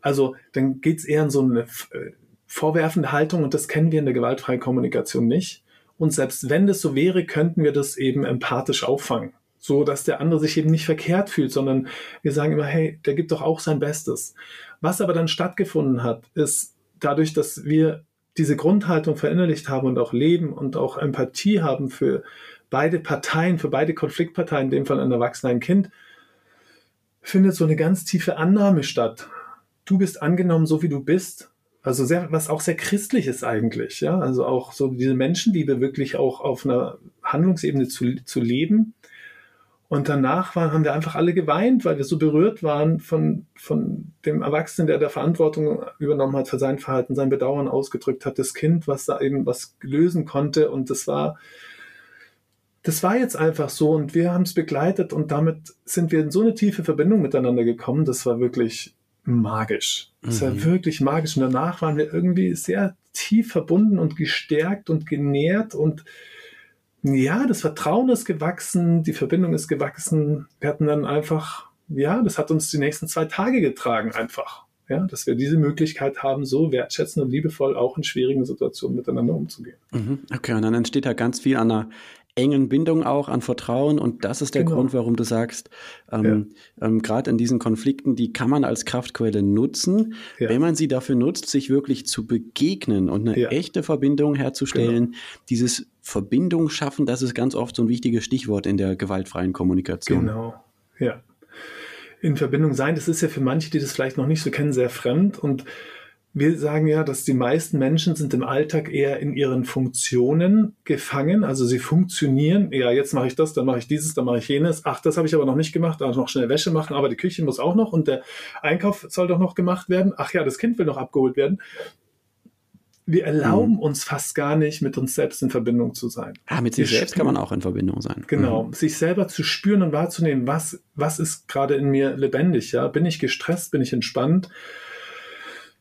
Also dann geht's eher in so eine äh, vorwerfende Haltung und das kennen wir in der gewaltfreien Kommunikation nicht. Und selbst wenn das so wäre, könnten wir das eben empathisch auffangen so dass der andere sich eben nicht verkehrt fühlt, sondern wir sagen immer, hey, der gibt doch auch sein Bestes. Was aber dann stattgefunden hat, ist dadurch, dass wir diese Grundhaltung verinnerlicht haben und auch leben und auch Empathie haben für beide Parteien, für beide Konfliktparteien, in dem Fall ein Erwachsener, ein Kind, findet so eine ganz tiefe Annahme statt. Du bist angenommen, so wie du bist. Also sehr, was auch sehr christlich ist eigentlich, ja. Also auch so diese Menschenliebe wirklich auch auf einer Handlungsebene zu, zu leben. Und danach waren, haben wir einfach alle geweint, weil wir so berührt waren von, von dem Erwachsenen, der da Verantwortung übernommen hat für sein Verhalten, sein Bedauern ausgedrückt hat, das Kind, was da eben was lösen konnte. Und das war, das war jetzt einfach so und wir haben es begleitet und damit sind wir in so eine tiefe Verbindung miteinander gekommen. Das war wirklich magisch. Das war mhm. wirklich magisch. Und danach waren wir irgendwie sehr tief verbunden und gestärkt und genährt und ja, das Vertrauen ist gewachsen, die Verbindung ist gewachsen. Wir hatten dann einfach, ja, das hat uns die nächsten zwei Tage getragen einfach. Ja, dass wir diese Möglichkeit haben, so wertschätzend und liebevoll auch in schwierigen Situationen miteinander umzugehen. Mhm. Okay, und dann entsteht da ganz viel an einer engen Bindung auch, an Vertrauen. Und das ist der genau. Grund, warum du sagst, ähm, ja. ähm, gerade in diesen Konflikten, die kann man als Kraftquelle nutzen, ja. wenn man sie dafür nutzt, sich wirklich zu begegnen und eine ja. echte Verbindung herzustellen. Genau. Dieses Verbindung schaffen, das ist ganz oft so ein wichtiges Stichwort in der gewaltfreien Kommunikation. Genau, ja. In Verbindung sein, das ist ja für manche, die das vielleicht noch nicht so kennen, sehr fremd und wir sagen ja, dass die meisten Menschen sind im Alltag eher in ihren Funktionen gefangen. Also sie funktionieren, ja, jetzt mache ich das, dann mache ich dieses, dann mache ich jenes. Ach, das habe ich aber noch nicht gemacht, also noch schnell Wäsche machen, aber die Küche muss auch noch und der Einkauf soll doch noch gemacht werden. Ach ja, das Kind will noch abgeholt werden. Wir erlauben mhm. uns fast gar nicht, mit uns selbst in Verbindung zu sein. Ah, mit sich wir selbst kann man auch in Verbindung sein. Genau, mhm. sich selber zu spüren und wahrzunehmen, was, was ist gerade in mir lebendig, ja? Bin ich gestresst, bin ich entspannt?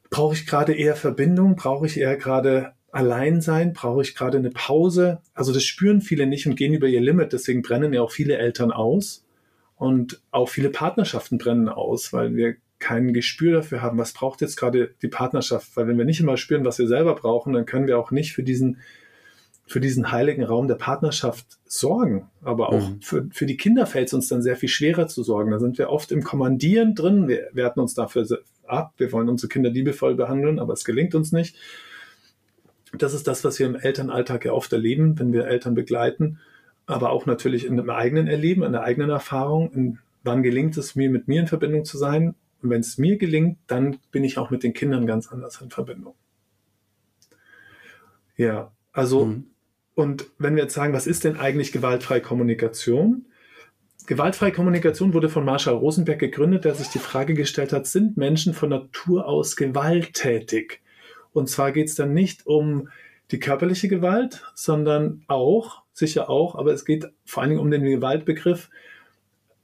Brauche ich gerade eher Verbindung? Brauche ich eher gerade Alleinsein? Brauche ich gerade eine Pause? Also das spüren viele nicht und gehen über ihr Limit. Deswegen brennen ja auch viele Eltern aus und auch viele Partnerschaften brennen aus, weil wir kein Gespür dafür haben, was braucht jetzt gerade die Partnerschaft. Weil wenn wir nicht immer spüren, was wir selber brauchen, dann können wir auch nicht für diesen für diesen heiligen Raum der Partnerschaft sorgen. Aber auch mhm. für, für die Kinder fällt es uns dann sehr viel schwerer zu sorgen. Da sind wir oft im Kommandieren drin. Wir werten uns dafür ab. Wir wollen unsere Kinder liebevoll behandeln, aber es gelingt uns nicht. Das ist das, was wir im Elternalltag ja oft erleben, wenn wir Eltern begleiten, aber auch natürlich in dem eigenen Erleben, in der eigenen Erfahrung. In, wann gelingt es mir, mit mir in Verbindung zu sein? Und wenn es mir gelingt, dann bin ich auch mit den Kindern ganz anders in Verbindung. Ja, also mhm. Und wenn wir jetzt sagen, was ist denn eigentlich gewaltfreie Kommunikation? Gewaltfreie Kommunikation wurde von Marshall Rosenberg gegründet, der sich die Frage gestellt hat, sind Menschen von Natur aus gewalttätig? Und zwar geht es dann nicht um die körperliche Gewalt, sondern auch, sicher auch, aber es geht vor allen Dingen um den Gewaltbegriff.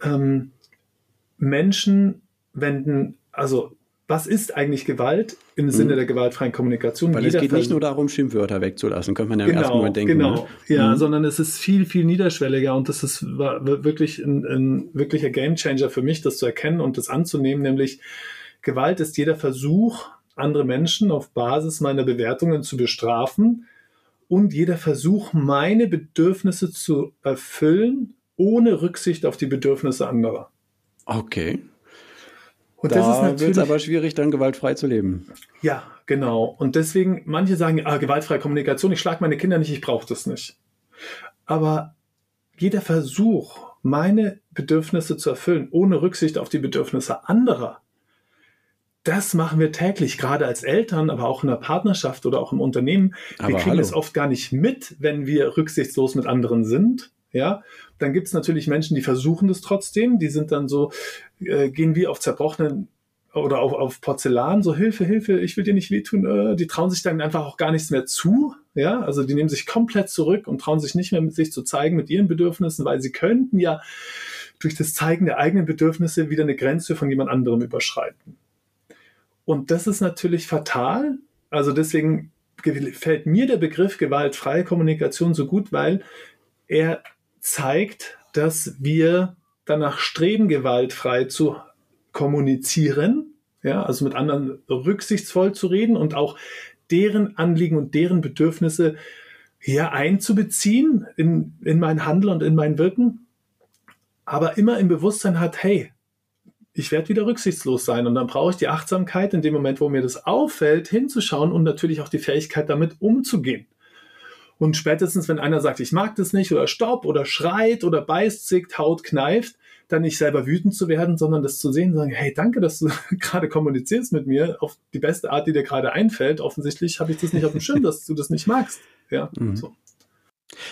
Ähm, Menschen wenden, also was ist eigentlich Gewalt im Sinne mhm. der gewaltfreien Kommunikation? Weil es geht nicht nur darum, Schimpfwörter wegzulassen, könnte man ja genau, im ersten Moment denken. Genau, ne? ja, mhm. sondern es ist viel, viel niederschwelliger und das ist wirklich ein, ein wirklicher Gamechanger für mich, das zu erkennen und das anzunehmen, nämlich Gewalt ist jeder Versuch, andere Menschen auf Basis meiner Bewertungen zu bestrafen und jeder Versuch, meine Bedürfnisse zu erfüllen, ohne Rücksicht auf die Bedürfnisse anderer. Okay. Und da das ist natürlich aber schwierig, dann gewaltfrei zu leben. Ja, genau. Und deswegen, manche sagen, ah, gewaltfreie Kommunikation, ich schlage meine Kinder nicht, ich brauche das nicht. Aber jeder Versuch, meine Bedürfnisse zu erfüllen, ohne Rücksicht auf die Bedürfnisse anderer, das machen wir täglich, gerade als Eltern, aber auch in der Partnerschaft oder auch im Unternehmen. Wir aber kriegen hallo. es oft gar nicht mit, wenn wir rücksichtslos mit anderen sind. Ja, dann gibt es natürlich Menschen, die versuchen das trotzdem. Die sind dann so, äh, gehen wie auf zerbrochenen oder auf, auf Porzellan, so Hilfe, Hilfe, ich will dir nicht wehtun. Äh, die trauen sich dann einfach auch gar nichts mehr zu. Ja, also die nehmen sich komplett zurück und trauen sich nicht mehr mit sich zu zeigen mit ihren Bedürfnissen, weil sie könnten ja durch das Zeigen der eigenen Bedürfnisse wieder eine Grenze von jemand anderem überschreiten. Und das ist natürlich fatal. Also deswegen gefällt mir der Begriff gewaltfreie Kommunikation so gut, weil er zeigt, dass wir danach streben, gewaltfrei zu kommunizieren, ja, also mit anderen rücksichtsvoll zu reden und auch deren Anliegen und deren Bedürfnisse ja einzubeziehen in, in mein Handeln und in mein Wirken, aber immer im Bewusstsein hat, hey, ich werde wieder rücksichtslos sein und dann brauche ich die Achtsamkeit in dem Moment, wo mir das auffällt, hinzuschauen und natürlich auch die Fähigkeit, damit umzugehen. Und spätestens, wenn einer sagt, ich mag das nicht oder stopp oder schreit oder beißt, zickt, haut, kneift, dann nicht selber wütend zu werden, sondern das zu sehen, sagen, hey, danke, dass du gerade kommunizierst mit mir auf die beste Art, die dir gerade einfällt. Offensichtlich habe ich das nicht auf dem Schirm, dass du das nicht magst. Ja, mhm. so.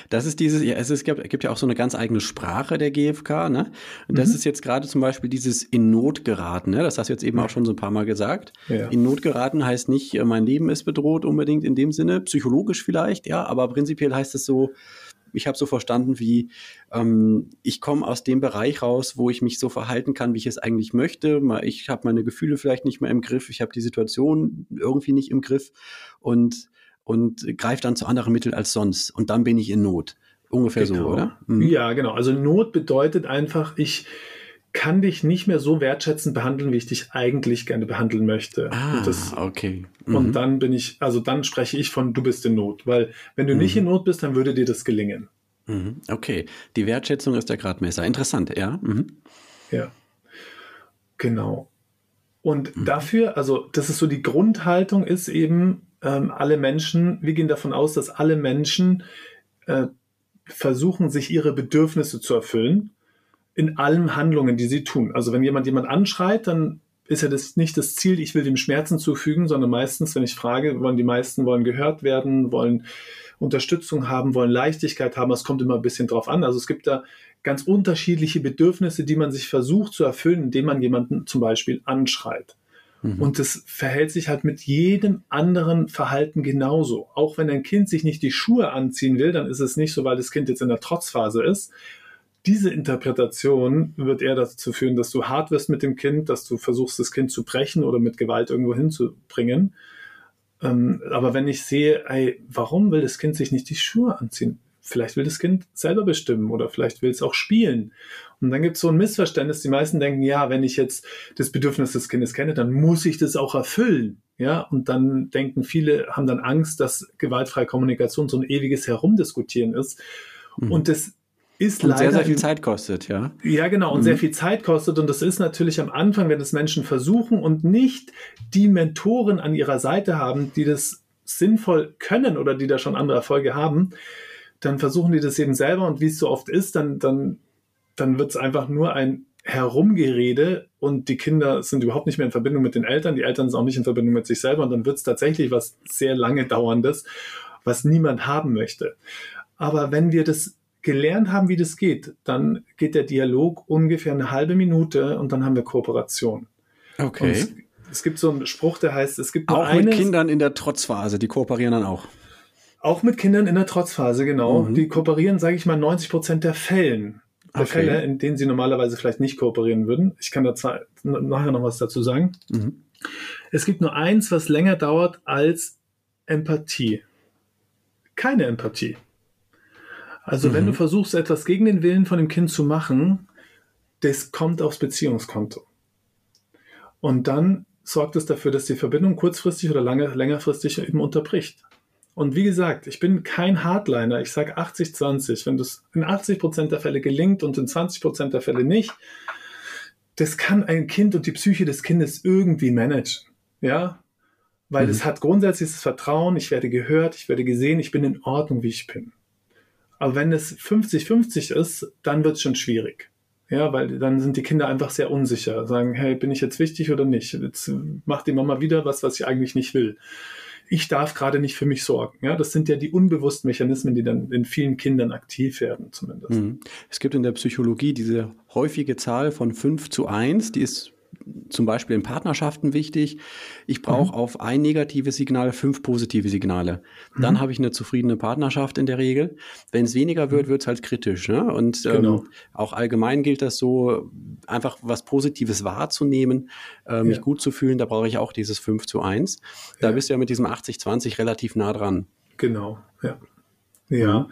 Das ist dieses, ja, es, ist, gibt, gibt ja auch so eine ganz eigene Sprache der GfK, ne? Und das mhm. ist jetzt gerade zum Beispiel dieses in Not geraten, ne? Das hast du jetzt eben auch schon so ein paar Mal gesagt. Ja. In Not geraten heißt nicht, äh, mein Leben ist bedroht unbedingt in dem Sinne, psychologisch vielleicht, ja, aber prinzipiell heißt es so, ich habe so verstanden, wie ähm, ich komme aus dem Bereich raus, wo ich mich so verhalten kann, wie ich es eigentlich möchte. Ich habe meine Gefühle vielleicht nicht mehr im Griff, ich habe die Situation irgendwie nicht im Griff und und greife dann zu anderen Mitteln als sonst. Und dann bin ich in Not. Ungefähr genau. so, oder? Mhm. Ja, genau. Also Not bedeutet einfach, ich kann dich nicht mehr so wertschätzend behandeln, wie ich dich eigentlich gerne behandeln möchte. Ah, und das, okay. Mhm. Und dann bin ich, also dann spreche ich von, du bist in Not. Weil wenn du mhm. nicht in Not bist, dann würde dir das gelingen. Mhm. Okay. Die Wertschätzung ist der Gradmesser. Interessant, ja. Mhm. Ja. Genau. Und mhm. dafür, also das ist so die Grundhaltung, ist eben, ähm, alle Menschen, wir gehen davon aus, dass alle Menschen äh, versuchen, sich ihre Bedürfnisse zu erfüllen in allen Handlungen, die sie tun. Also wenn jemand jemand anschreit, dann ist ja das nicht das Ziel, ich will dem Schmerzen zufügen, sondern meistens, wenn ich frage, wollen die meisten wollen gehört werden, wollen Unterstützung haben, wollen Leichtigkeit haben. Es kommt immer ein bisschen drauf an. Also es gibt da ganz unterschiedliche Bedürfnisse, die man sich versucht zu erfüllen, indem man jemanden zum Beispiel anschreit. Mhm. Und das verhält sich halt mit jedem anderen Verhalten genauso. Auch wenn ein Kind sich nicht die Schuhe anziehen will, dann ist es nicht so, weil das Kind jetzt in der Trotzphase ist. Diese Interpretation wird eher dazu führen, dass du hart wirst mit dem Kind, dass du versuchst, das Kind zu brechen oder mit Gewalt irgendwo hinzubringen. Ähm, aber wenn ich sehe, ey, warum will das Kind sich nicht die Schuhe anziehen? Vielleicht will das Kind selber bestimmen oder vielleicht will es auch spielen. Und dann gibt es so ein Missverständnis. Die meisten denken, ja, wenn ich jetzt das Bedürfnis des Kindes kenne, dann muss ich das auch erfüllen. Ja, und dann denken viele, haben dann Angst, dass gewaltfreie Kommunikation so ein ewiges Herumdiskutieren ist. Mhm. Und das ist und leider. sehr, sehr viel Zeit kostet, ja. Ja, genau, und mhm. sehr viel Zeit kostet. Und das ist natürlich am Anfang, wenn das Menschen versuchen und nicht die Mentoren an ihrer Seite haben, die das sinnvoll können oder die da schon andere Erfolge haben, dann versuchen die das eben selber und wie es so oft ist, dann, dann, dann wird es einfach nur ein Herumgerede und die Kinder sind überhaupt nicht mehr in Verbindung mit den Eltern, die Eltern sind auch nicht in Verbindung mit sich selber und dann wird es tatsächlich was sehr lange dauerndes, was niemand haben möchte. Aber wenn wir das gelernt haben, wie das geht, dann geht der Dialog ungefähr eine halbe Minute und dann haben wir Kooperation. Okay. Es, es, gibt so einen Spruch, der heißt, es gibt nur auch mit Kindern in der Trotzphase, die kooperieren dann auch. Auch mit Kindern in der Trotzphase, genau. Mhm. Die kooperieren, sage ich mal, 90 Prozent der Fällen. Okay. Fälle, in denen sie normalerweise vielleicht nicht kooperieren würden. Ich kann da zwar nachher noch was dazu sagen. Mhm. Es gibt nur eins, was länger dauert als Empathie. Keine Empathie. Also mhm. wenn du versuchst, etwas gegen den Willen von dem Kind zu machen, das kommt aufs Beziehungskonto. Und dann sorgt es dafür, dass die Verbindung kurzfristig oder lange, längerfristig eben unterbricht. Und wie gesagt, ich bin kein Hardliner. Ich sage 80-20. Wenn das in 80 Prozent der Fälle gelingt und in 20 Prozent der Fälle nicht, das kann ein Kind und die Psyche des Kindes irgendwie managen. Ja, weil mhm. es hat grundsätzlich das Vertrauen, ich werde gehört, ich werde gesehen, ich bin in Ordnung, wie ich bin. Aber wenn es 50-50 ist, dann wird es schon schwierig. Ja, weil dann sind die Kinder einfach sehr unsicher, sagen, hey, bin ich jetzt wichtig oder nicht? Jetzt macht die Mama wieder was, was ich eigentlich nicht will ich darf gerade nicht für mich sorgen. Ja, das sind ja die unbewussten Mechanismen, die dann in vielen Kindern aktiv werden, zumindest. Mhm. Es gibt in der Psychologie diese häufige Zahl von 5 zu 1, die ist zum Beispiel in Partnerschaften wichtig. Ich brauche mhm. auf ein negatives Signal fünf positive Signale. Dann mhm. habe ich eine zufriedene Partnerschaft in der Regel. Wenn es weniger wird, mhm. wird es halt kritisch. Ne? Und ähm, genau. ähm, auch allgemein gilt das so, einfach was Positives wahrzunehmen, äh, mich ja. gut zu fühlen, da brauche ich auch dieses 5 zu 1. Da ja. bist du ja mit diesem 80-20 relativ nah dran. Genau, ja. Ja,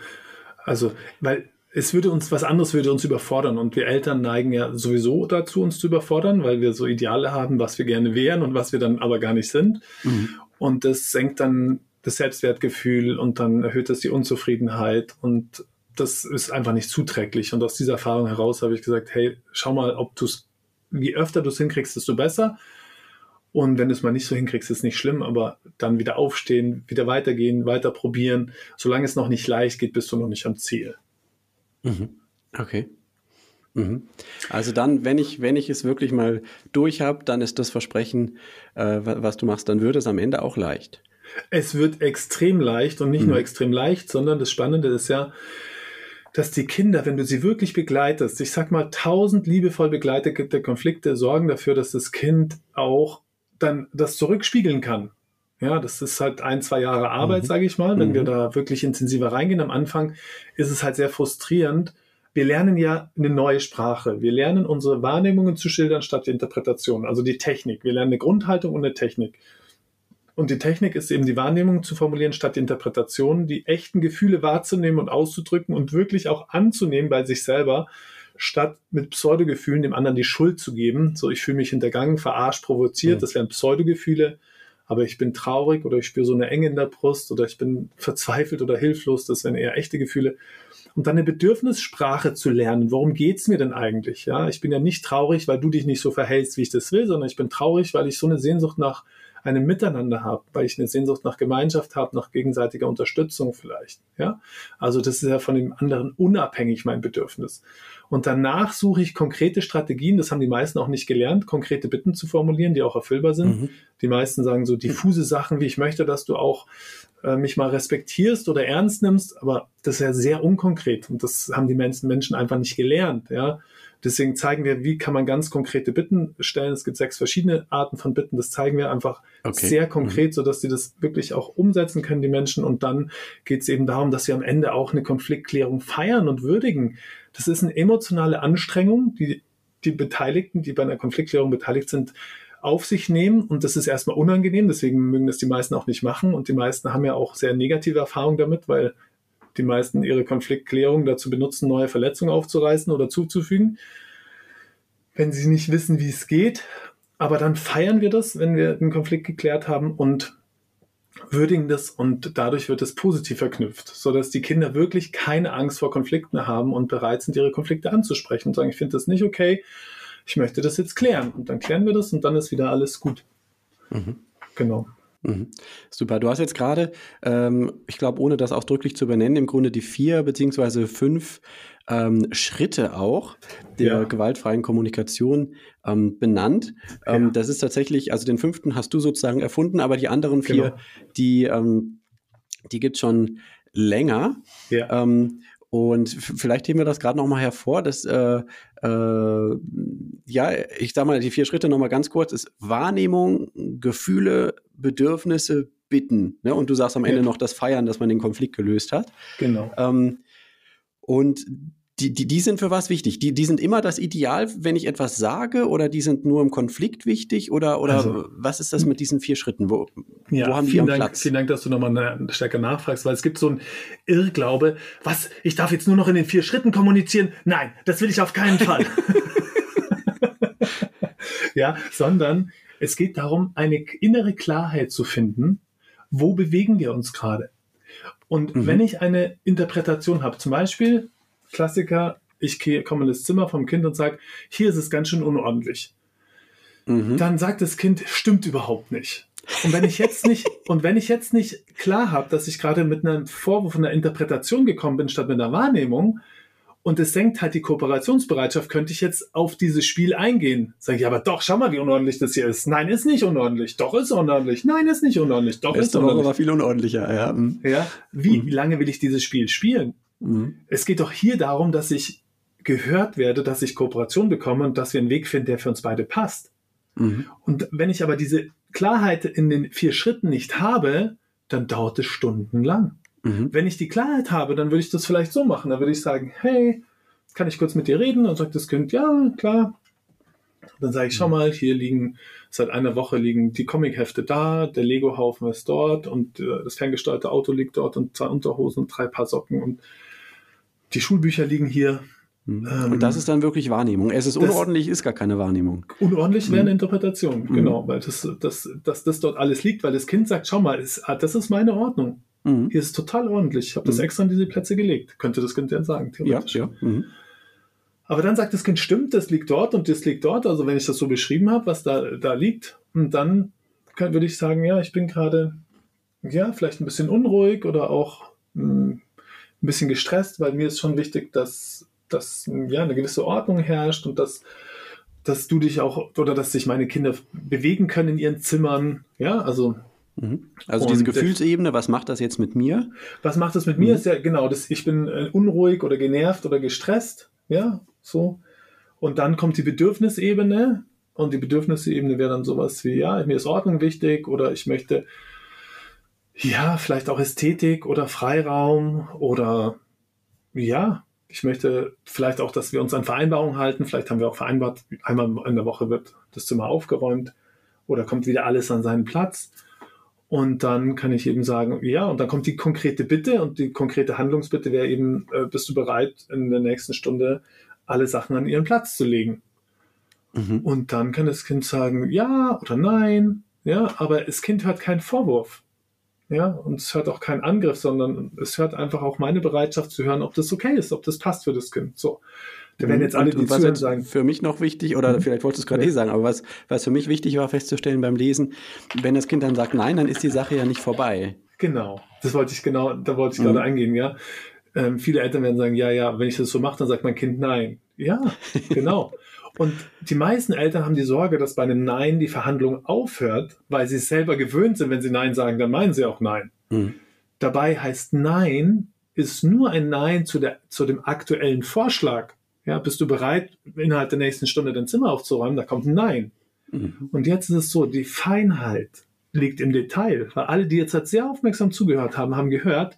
also, weil es würde uns, was anderes würde uns überfordern und wir Eltern neigen ja sowieso dazu, uns zu überfordern, weil wir so Ideale haben, was wir gerne wären und was wir dann aber gar nicht sind. Mhm. Und das senkt dann das Selbstwertgefühl und dann erhöht das die Unzufriedenheit und das ist einfach nicht zuträglich. Und aus dieser Erfahrung heraus habe ich gesagt, hey, schau mal, ob du es, wie öfter du es hinkriegst, desto besser. Und wenn du es mal nicht so hinkriegst, ist nicht schlimm, aber dann wieder aufstehen, wieder weitergehen, weiter probieren. Solange es noch nicht leicht geht, bist du noch nicht am Ziel. Mhm. Okay. Mhm. Also dann, wenn ich, wenn ich es wirklich mal durch habe, dann ist das Versprechen, äh, was du machst, dann wird es am Ende auch leicht. Es wird extrem leicht und nicht mhm. nur extrem leicht, sondern das Spannende ist ja, dass die Kinder, wenn du sie wirklich begleitest, ich sag mal, tausend liebevoll begleitete Konflikte sorgen dafür, dass das Kind auch dann das zurückspiegeln kann. Ja, das ist halt ein, zwei Jahre Arbeit, mhm. sage ich mal, wenn mhm. wir da wirklich intensiver reingehen. Am Anfang ist es halt sehr frustrierend. Wir lernen ja eine neue Sprache. Wir lernen unsere Wahrnehmungen zu schildern statt die Interpretation, also die Technik. Wir lernen eine Grundhaltung und eine Technik. Und die Technik ist eben die Wahrnehmung zu formulieren statt die Interpretation, die echten Gefühle wahrzunehmen und auszudrücken und wirklich auch anzunehmen bei sich selber statt mit Pseudogefühlen dem anderen die Schuld zu geben. So, ich fühle mich hintergangen, verarscht, provoziert. Mhm. Das wären Pseudogefühle. Aber ich bin traurig oder ich spüre so eine Enge in der Brust oder ich bin verzweifelt oder hilflos. Das wären eher echte Gefühle. Und dann eine Bedürfnissprache zu lernen. Worum geht's mir denn eigentlich? Ja, ich bin ja nicht traurig, weil du dich nicht so verhältst, wie ich das will, sondern ich bin traurig, weil ich so eine Sehnsucht nach einem Miteinander habe, weil ich eine Sehnsucht nach Gemeinschaft habe, nach gegenseitiger Unterstützung vielleicht. Ja, also das ist ja von dem anderen unabhängig mein Bedürfnis. Und danach suche ich konkrete Strategien, das haben die meisten auch nicht gelernt, konkrete Bitten zu formulieren, die auch erfüllbar sind. Mhm. Die meisten sagen so diffuse Sachen, wie ich möchte, dass du auch äh, mich mal respektierst oder ernst nimmst, aber das ist ja sehr unkonkret und das haben die Menschen einfach nicht gelernt. Ja, Deswegen zeigen wir, wie kann man ganz konkrete Bitten stellen. Es gibt sechs verschiedene Arten von Bitten. Das zeigen wir einfach okay. sehr konkret, mhm. sodass sie das wirklich auch umsetzen können, die Menschen. Und dann geht es eben darum, dass wir am Ende auch eine Konfliktklärung feiern und würdigen. Das ist eine emotionale Anstrengung, die die Beteiligten, die bei einer Konfliktklärung beteiligt sind, auf sich nehmen. Und das ist erstmal unangenehm, deswegen mögen das die meisten auch nicht machen. Und die meisten haben ja auch sehr negative Erfahrungen damit, weil die meisten ihre Konfliktklärung dazu benutzen, neue Verletzungen aufzureißen oder zuzufügen, wenn sie nicht wissen, wie es geht. Aber dann feiern wir das, wenn wir den Konflikt geklärt haben und würdigen das und dadurch wird es positiv verknüpft, sodass die Kinder wirklich keine Angst vor Konflikten haben und bereit sind, ihre Konflikte anzusprechen und sagen, ich finde das nicht okay, ich möchte das jetzt klären. Und dann klären wir das und dann ist wieder alles gut. Mhm. Genau. Mhm. Super. Du hast jetzt gerade, ähm, ich glaube, ohne das ausdrücklich zu benennen, im Grunde die vier beziehungsweise fünf ähm, Schritte auch der ja. gewaltfreien Kommunikation ähm, benannt. Ähm, ja. Das ist tatsächlich, also den fünften hast du sozusagen erfunden, aber die anderen vier, genau. die, ähm, die gibt schon länger. Ja. Ähm, und vielleicht heben wir das gerade noch mal hervor, dass äh, äh, ja, ich sag mal die vier Schritte noch mal ganz kurz ist Wahrnehmung, Gefühle, Bedürfnisse, Bitten. Ne? Und du sagst am Ende ja. noch das Feiern, dass man den Konflikt gelöst hat. Genau. Ähm, und die, die, die sind für was wichtig? Die, die sind immer das Ideal, wenn ich etwas sage, oder die sind nur im Konflikt wichtig? Oder, oder also, was ist das mit diesen vier Schritten? Wo, ja, wo haben die ihren Dank, Platz? Vielen Dank, dass du nochmal stärker nachfragst, weil es gibt so ein Irrglaube, was, ich darf jetzt nur noch in den vier Schritten kommunizieren? Nein, das will ich auf keinen Fall. ja, sondern es geht darum, eine innere Klarheit zu finden, wo bewegen wir uns gerade? Und mhm. wenn ich eine Interpretation habe, zum Beispiel Klassiker, ich komme in das Zimmer vom Kind und sage, hier ist es ganz schön unordentlich. Mhm. Dann sagt das Kind, stimmt überhaupt nicht. Und wenn ich jetzt nicht, und wenn ich jetzt nicht klar habe, dass ich gerade mit einem Vorwurf, einer Interpretation gekommen bin, statt mit einer Wahrnehmung, und es senkt halt die Kooperationsbereitschaft, könnte ich jetzt auf dieses Spiel eingehen. Sag ich, aber doch, schau mal, wie unordentlich das hier ist. Nein, ist nicht unordentlich. Doch, ist unordentlich. Nein, ist nicht unordentlich. Doch, ist, ist unordentlich. aber viel unordentlicher, ja. Mhm. Ja, wie, mhm. wie lange will ich dieses Spiel spielen? Mhm. Es geht doch hier darum, dass ich gehört werde, dass ich Kooperation bekomme und dass wir einen Weg finden, der für uns beide passt. Mhm. Und wenn ich aber diese Klarheit in den vier Schritten nicht habe, dann dauert es stundenlang. Mhm. Wenn ich die Klarheit habe, dann würde ich das vielleicht so machen. Dann würde ich sagen, hey, kann ich kurz mit dir reden? Und sagt das Kind, ja, klar. Dann sage ich, schau mhm. mal, hier liegen, seit einer Woche liegen die Comichefte da, der Lego-Haufen ist dort und äh, das ferngesteuerte Auto liegt dort und zwei Unterhosen und drei Paar Socken und die Schulbücher liegen hier. Mhm. Ähm, und das ist dann wirklich Wahrnehmung. Es ist unordentlich, ist gar keine Wahrnehmung. Unordentlich wäre eine mhm. Interpretation, mhm. genau, weil das, das, das, das dort alles liegt, weil das Kind sagt, schau mal, ist, ah, das ist meine Ordnung. Mhm. Hier ist es total ordentlich. Ich habe das extra an diese Plätze gelegt. Könnte das Kind dann sagen, theoretisch. Ja, ja. Mhm. Aber dann sagt das Kind, stimmt, das liegt dort und das liegt dort. Also wenn ich das so beschrieben habe, was da, da liegt, Und dann kann, würde ich sagen, ja, ich bin gerade, ja, vielleicht ein bisschen unruhig oder auch mh, hm, ein bisschen gestresst, weil mir ist schon wichtig, dass, dass ja, eine gewisse Ordnung herrscht und dass, dass du dich auch oder dass sich meine Kinder bewegen können in ihren Zimmern. Ja, also Mhm. Also diese Gefühlsebene, was macht das jetzt mit mir? Was macht das mit mhm. mir? Ist ja genau, das, ich bin äh, unruhig oder genervt oder gestresst, ja, so. Und dann kommt die Bedürfnisebene und die Bedürfnisebene wäre dann sowas wie, ja, mir ist Ordnung wichtig oder ich möchte, ja, vielleicht auch Ästhetik oder Freiraum oder ja, ich möchte vielleicht auch, dass wir uns an Vereinbarungen halten. Vielleicht haben wir auch vereinbart, einmal in der Woche wird das Zimmer aufgeräumt oder kommt wieder alles an seinen Platz. Und dann kann ich eben sagen, ja, und dann kommt die konkrete Bitte und die konkrete Handlungsbitte wäre eben, äh, bist du bereit, in der nächsten Stunde alle Sachen an ihren Platz zu legen? Mhm. Und dann kann das Kind sagen, ja oder nein, ja, aber das Kind hört keinen Vorwurf. Ja, und es hört auch keinen Angriff, sondern es hört einfach auch meine Bereitschaft zu hören, ob das okay ist, ob das passt für das Kind. So. Da werden jetzt alle und, die was sagen. Für mich noch wichtig, oder mhm. vielleicht wolltest du es gerade eh sagen, aber was, was für mich wichtig war festzustellen beim Lesen, wenn das Kind dann sagt nein, dann ist die Sache ja nicht vorbei. Genau, das wollte ich genau, da wollte ich mhm. gerade eingehen, ja. Ähm, viele Eltern werden sagen, ja, ja, wenn ich das so mache, dann sagt mein Kind nein. Ja, genau. Und die meisten Eltern haben die Sorge, dass bei einem Nein die Verhandlung aufhört, weil sie es selber gewöhnt sind, wenn sie Nein sagen, dann meinen sie auch Nein. Mhm. Dabei heißt Nein ist nur ein Nein zu, der, zu dem aktuellen Vorschlag. Ja, bist du bereit, innerhalb der nächsten Stunde dein Zimmer aufzuräumen? Da kommt ein Nein. Mhm. Und jetzt ist es so, die Feinheit liegt im Detail, weil alle, die jetzt halt sehr aufmerksam zugehört haben, haben gehört,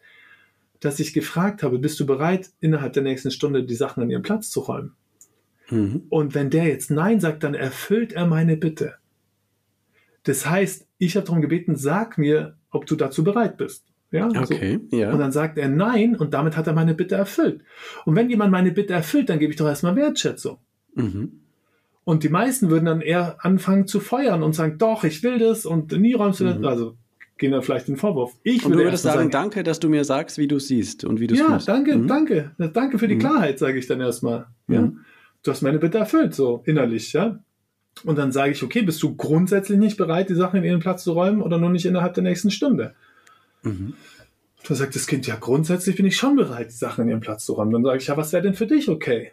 dass ich gefragt habe, bist du bereit, innerhalb der nächsten Stunde die Sachen an ihren Platz zu räumen? Mhm. Und wenn der jetzt Nein sagt, dann erfüllt er meine Bitte. Das heißt, ich habe darum gebeten, sag mir, ob du dazu bereit bist. Ja, okay, so. ja. Und dann sagt er Nein und damit hat er meine Bitte erfüllt. Und wenn jemand meine Bitte erfüllt, dann gebe ich doch erstmal Wertschätzung. Mhm. Und die meisten würden dann eher anfangen zu feuern und sagen, doch, ich will das und nie räumst du mhm. das. Also gehen dann vielleicht den Vorwurf. Ich und würde du würdest sagen, sagen, danke, dass du mir sagst, wie du siehst und wie du es Ja, fühlst. danke, mhm. danke. Danke für die mhm. Klarheit, sage ich dann erstmal. Ja. Du hast meine Bitte erfüllt, so innerlich, ja. Und dann sage ich, okay, bist du grundsätzlich nicht bereit, die Sachen in ihren Platz zu räumen oder nur nicht innerhalb der nächsten Stunde? Mhm. Dann sagt das Kind, ja, grundsätzlich bin ich schon bereit, Sachen in ihren Platz zu räumen. Dann sage ich, ja, was wäre denn für dich okay?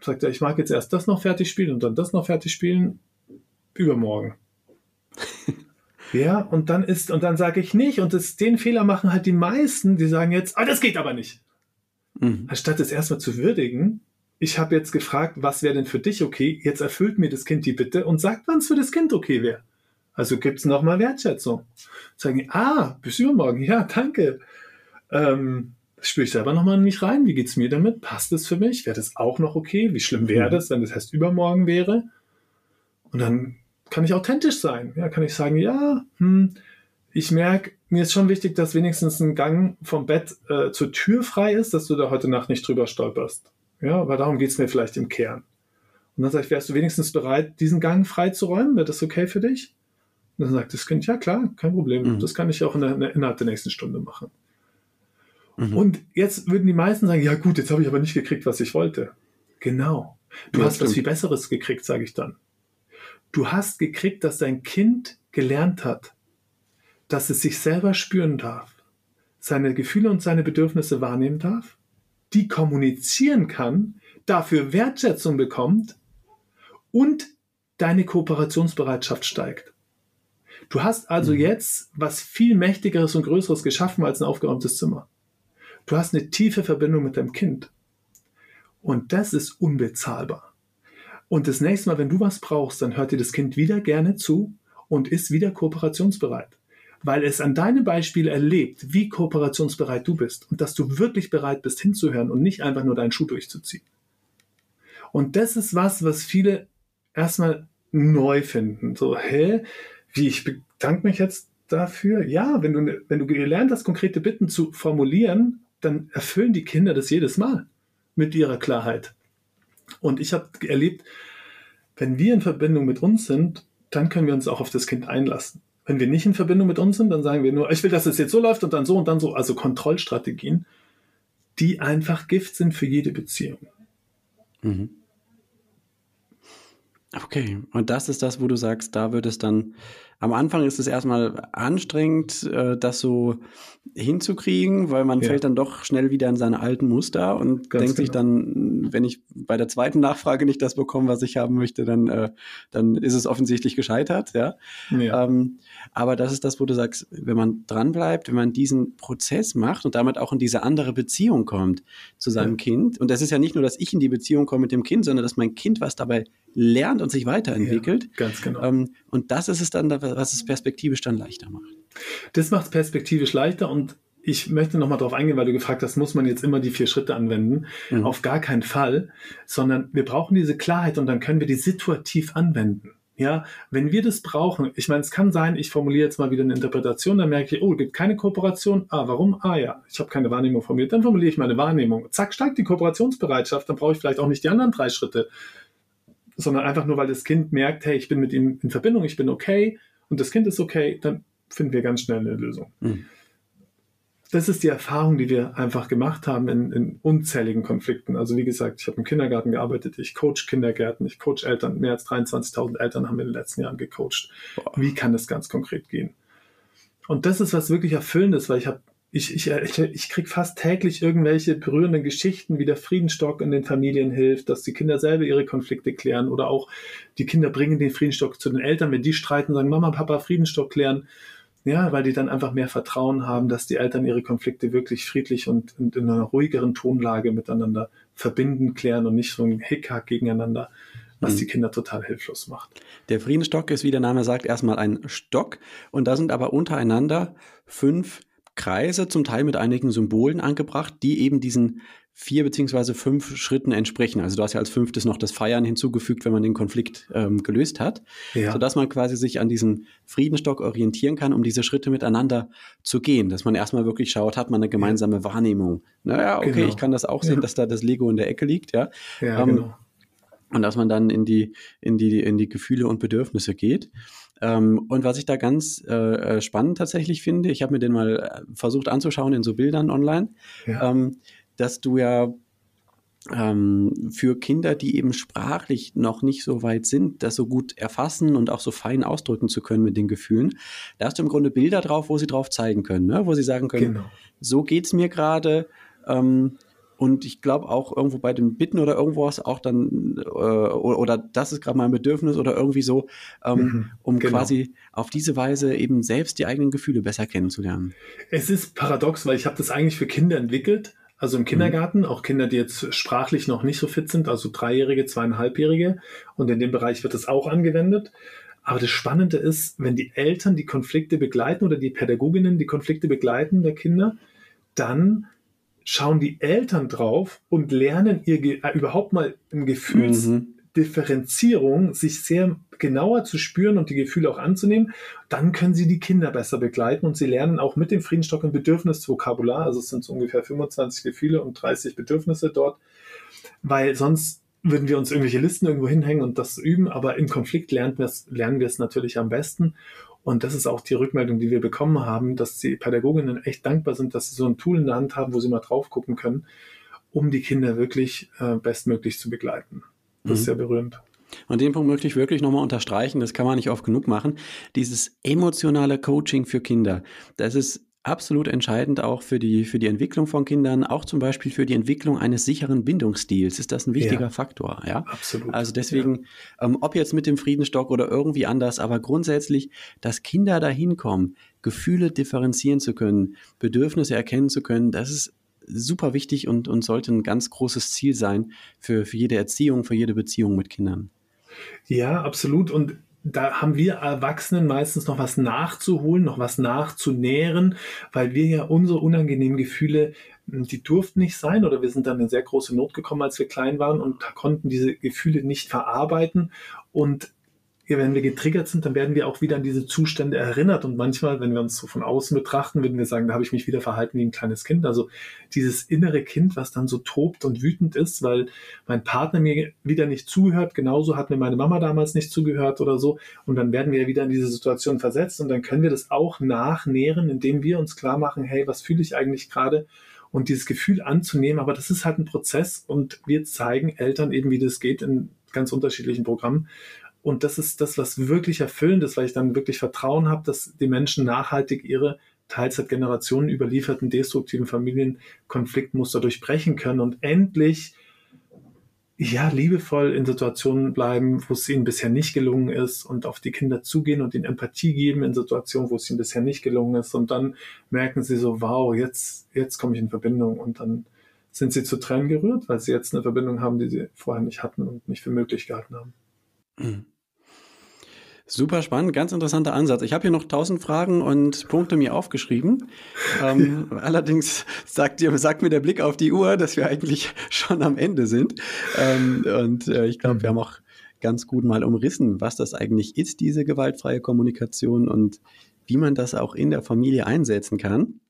Sagt er, ich mag jetzt erst das noch fertig spielen und dann das noch fertig spielen. Übermorgen. ja, und dann ist, und dann sage ich nicht, und das, den Fehler machen halt die meisten, die sagen jetzt, ah, das geht aber nicht. Mhm. Anstatt es erstmal zu würdigen, ich habe jetzt gefragt, was wäre denn für dich okay? Jetzt erfüllt mir das Kind die Bitte und sagt, wann es für das Kind okay wäre. Also gibt es nochmal Wertschätzung. Sagen, ah, bis übermorgen, ja, danke. Ähm, spüre ich selber nochmal in mich rein. Wie geht es mir damit? Passt es für mich? Wäre das auch noch okay? Wie schlimm wäre mhm. das, wenn das erst übermorgen wäre? Und dann kann ich authentisch sein. Ja, kann ich sagen, ja, hm, ich merke, mir ist schon wichtig, dass wenigstens ein Gang vom Bett äh, zur Tür frei ist, dass du da heute Nacht nicht drüber stolperst. Ja, aber darum geht es mir vielleicht im Kern. Und dann sage ich, wärst du wenigstens bereit, diesen Gang freizuräumen? Wäre das okay für dich? Und dann sagt das Kind, ja klar, kein Problem. Mhm. Das kann ich auch in der, innerhalb der nächsten Stunde machen. Mhm. Und jetzt würden die meisten sagen, ja gut, jetzt habe ich aber nicht gekriegt, was ich wollte. Genau. Du ja, hast stimmt. was viel Besseres gekriegt, sage ich dann. Du hast gekriegt, dass dein Kind gelernt hat, dass es sich selber spüren darf, seine Gefühle und seine Bedürfnisse wahrnehmen darf, die kommunizieren kann, dafür Wertschätzung bekommt und deine Kooperationsbereitschaft steigt. Du hast also mhm. jetzt was viel mächtigeres und größeres geschaffen als ein aufgeräumtes Zimmer. Du hast eine tiefe Verbindung mit deinem Kind. Und das ist unbezahlbar. Und das nächste Mal, wenn du was brauchst, dann hört dir das Kind wieder gerne zu und ist wieder kooperationsbereit. Weil es an deinem Beispiel erlebt, wie kooperationsbereit du bist und dass du wirklich bereit bist hinzuhören und nicht einfach nur deinen Schuh durchzuziehen. Und das ist was, was viele erstmal neu finden. So, hä? Wie, ich bedanke mich jetzt dafür? Ja, wenn du, wenn du gelernt hast, konkrete Bitten zu formulieren, dann erfüllen die Kinder das jedes Mal mit ihrer Klarheit. Und ich habe erlebt, wenn wir in Verbindung mit uns sind, dann können wir uns auch auf das Kind einlassen. Wenn wir nicht in Verbindung mit uns sind, dann sagen wir nur, ich will, dass es jetzt so läuft und dann so und dann so. Also Kontrollstrategien, die einfach Gift sind für jede Beziehung. Mhm. Okay, und das ist das, wo du sagst, da wird es dann am Anfang ist es erstmal anstrengend, äh, das so hinzukriegen, weil man ja. fällt dann doch schnell wieder in seine alten Muster und Ganz denkt genau. sich dann, wenn ich bei der zweiten Nachfrage nicht das bekomme, was ich haben möchte, dann, äh, dann ist es offensichtlich gescheitert, ja. ja. Ähm, aber das ist das, wo du sagst, wenn man dranbleibt, wenn man diesen Prozess macht und damit auch in diese andere Beziehung kommt zu seinem ja. Kind. Und das ist ja nicht nur, dass ich in die Beziehung komme mit dem Kind, sondern dass mein Kind was dabei lernt und sich weiterentwickelt. Ganz genau. Ähm, und das ist es dann, was es perspektivisch dann leichter macht. Das macht es perspektivisch leichter und ich möchte nochmal darauf eingehen, weil du gefragt hast, muss man jetzt immer die vier Schritte anwenden? Mhm. Auf gar keinen Fall, sondern wir brauchen diese Klarheit und dann können wir die situativ anwenden. Ja, wenn wir das brauchen, ich meine, es kann sein, ich formuliere jetzt mal wieder eine Interpretation, dann merke ich, oh, gibt keine Kooperation. Ah, warum? Ah ja, ich habe keine Wahrnehmung formuliert. Dann formuliere ich meine Wahrnehmung. Zack, steigt die Kooperationsbereitschaft, dann brauche ich vielleicht auch nicht die anderen drei Schritte, sondern einfach nur, weil das Kind merkt, hey, ich bin mit ihm in Verbindung, ich bin okay und das Kind ist okay, dann finden wir ganz schnell eine Lösung. Mhm das ist die Erfahrung, die wir einfach gemacht haben in, in unzähligen Konflikten. Also wie gesagt, ich habe im Kindergarten gearbeitet, ich coach Kindergärten, ich coach Eltern, mehr als 23.000 Eltern haben wir in den letzten Jahren gecoacht. Wie kann das ganz konkret gehen? Und das ist was wirklich Erfüllendes, weil ich habe ich, ich, ich, ich kriege fast täglich irgendwelche berührenden Geschichten, wie der Friedenstock in den Familien hilft, dass die Kinder selber ihre Konflikte klären oder auch die Kinder bringen den Friedenstock zu den Eltern, wenn die streiten, sagen Mama, Papa, Friedenstock klären. Ja, weil die dann einfach mehr Vertrauen haben, dass die Eltern ihre Konflikte wirklich friedlich und, und in einer ruhigeren Tonlage miteinander verbinden, klären und nicht so ein Hickhack gegeneinander, was mhm. die Kinder total hilflos macht. Der Friedensstock ist, wie der Name sagt, erstmal ein Stock und da sind aber untereinander fünf Kreise, zum Teil mit einigen Symbolen angebracht, die eben diesen vier beziehungsweise fünf Schritten entsprechen. Also du hast ja als fünftes noch das Feiern hinzugefügt, wenn man den Konflikt ähm, gelöst hat, ja. sodass man quasi sich an diesem Friedenstock orientieren kann, um diese Schritte miteinander zu gehen. Dass man erstmal wirklich schaut, hat man eine gemeinsame Wahrnehmung. Naja, okay, genau. ich kann das auch sehen, ja. dass da das Lego in der Ecke liegt, ja. ja ähm, genau. Und dass man dann in die, in die, in die Gefühle und Bedürfnisse geht. Ähm, und was ich da ganz äh, äh spannend tatsächlich finde, ich habe mir den mal äh, versucht anzuschauen in so Bildern online. Ja. Ähm, dass du ja ähm, für Kinder, die eben sprachlich noch nicht so weit sind, das so gut erfassen und auch so fein ausdrücken zu können mit den Gefühlen, da hast du im Grunde Bilder drauf, wo sie drauf zeigen können, ne? wo sie sagen können, genau. so geht's mir gerade. Ähm, und ich glaube auch irgendwo bei den Bitten oder irgendwas auch dann, äh, oder, oder, das ist gerade mein Bedürfnis oder irgendwie so, ähm, mhm, um genau. quasi auf diese Weise eben selbst die eigenen Gefühle besser kennenzulernen. Es ist paradox, weil ich habe das eigentlich für Kinder entwickelt, also im mhm. Kindergarten, auch Kinder, die jetzt sprachlich noch nicht so fit sind, also Dreijährige, Zweieinhalbjährige. Und in dem Bereich wird es auch angewendet. Aber das Spannende ist, wenn die Eltern die Konflikte begleiten oder die Pädagoginnen die Konflikte begleiten der Kinder, dann schauen die Eltern drauf und lernen ihr äh, überhaupt mal ein Gefühls, mhm. Differenzierung, sich sehr genauer zu spüren und die Gefühle auch anzunehmen, dann können sie die Kinder besser begleiten und sie lernen auch mit dem Friedensstock ein Bedürfnisvokabular, also es sind so ungefähr 25 Gefühle und 30 Bedürfnisse dort, weil sonst würden wir uns irgendwelche Listen irgendwo hinhängen und das üben, aber im Konflikt lernen wir es, lernen wir es natürlich am besten. Und das ist auch die Rückmeldung, die wir bekommen haben, dass die Pädagoginnen echt dankbar sind, dass sie so ein Tool in der Hand haben, wo sie mal drauf gucken können, um die Kinder wirklich äh, bestmöglich zu begleiten. Das mhm. ist sehr berührend. Und den Punkt möchte ich wirklich nochmal unterstreichen, das kann man nicht oft genug machen. Dieses emotionale Coaching für Kinder, das ist absolut entscheidend auch für die, für die Entwicklung von Kindern, auch zum Beispiel für die Entwicklung eines sicheren Bindungsstils ist das ein wichtiger ja, Faktor. Ja, absolut. Also deswegen, ja. ähm, ob jetzt mit dem Friedenstock oder irgendwie anders, aber grundsätzlich, dass Kinder dahin kommen, Gefühle differenzieren zu können, Bedürfnisse erkennen zu können, das ist super wichtig und, und sollte ein ganz großes Ziel sein für, für jede Erziehung, für jede Beziehung mit Kindern. Ja, absolut. Und da haben wir Erwachsenen meistens noch was nachzuholen, noch was nachzunähren, weil wir ja unsere unangenehmen Gefühle, die durften nicht sein oder wir sind dann in sehr große Not gekommen, als wir klein waren und konnten diese Gefühle nicht verarbeiten. Und wenn wir getriggert sind, dann werden wir auch wieder an diese Zustände erinnert. Und manchmal, wenn wir uns so von außen betrachten, würden wir sagen, da habe ich mich wieder verhalten wie ein kleines Kind. Also dieses innere Kind, was dann so tobt und wütend ist, weil mein Partner mir wieder nicht zuhört. Genauso hat mir meine Mama damals nicht zugehört oder so. Und dann werden wir wieder in diese Situation versetzt. Und dann können wir das auch nachnähren, indem wir uns klar machen, hey, was fühle ich eigentlich gerade? Und dieses Gefühl anzunehmen. Aber das ist halt ein Prozess. Und wir zeigen Eltern eben, wie das geht in ganz unterschiedlichen Programmen. Und das ist das, was wirklich erfüllend ist, weil ich dann wirklich Vertrauen habe, dass die Menschen nachhaltig ihre teils seit Generationen überlieferten destruktiven Familienkonfliktmuster durchbrechen können und endlich ja, liebevoll in Situationen bleiben, wo es ihnen bisher nicht gelungen ist und auf die Kinder zugehen und ihnen Empathie geben in Situationen, wo es ihnen bisher nicht gelungen ist. Und dann merken sie so, wow, jetzt, jetzt komme ich in Verbindung und dann sind sie zu Tränen gerührt, weil sie jetzt eine Verbindung haben, die sie vorher nicht hatten und nicht für möglich gehalten haben. Mhm. Super spannend, ganz interessanter Ansatz. Ich habe hier noch tausend Fragen und Punkte mir aufgeschrieben. Ähm, allerdings sagt, sagt mir der Blick auf die Uhr, dass wir eigentlich schon am Ende sind. Ähm, und äh, ich glaube, wir haben auch ganz gut mal umrissen, was das eigentlich ist, diese gewaltfreie Kommunikation und wie man das auch in der Familie einsetzen kann.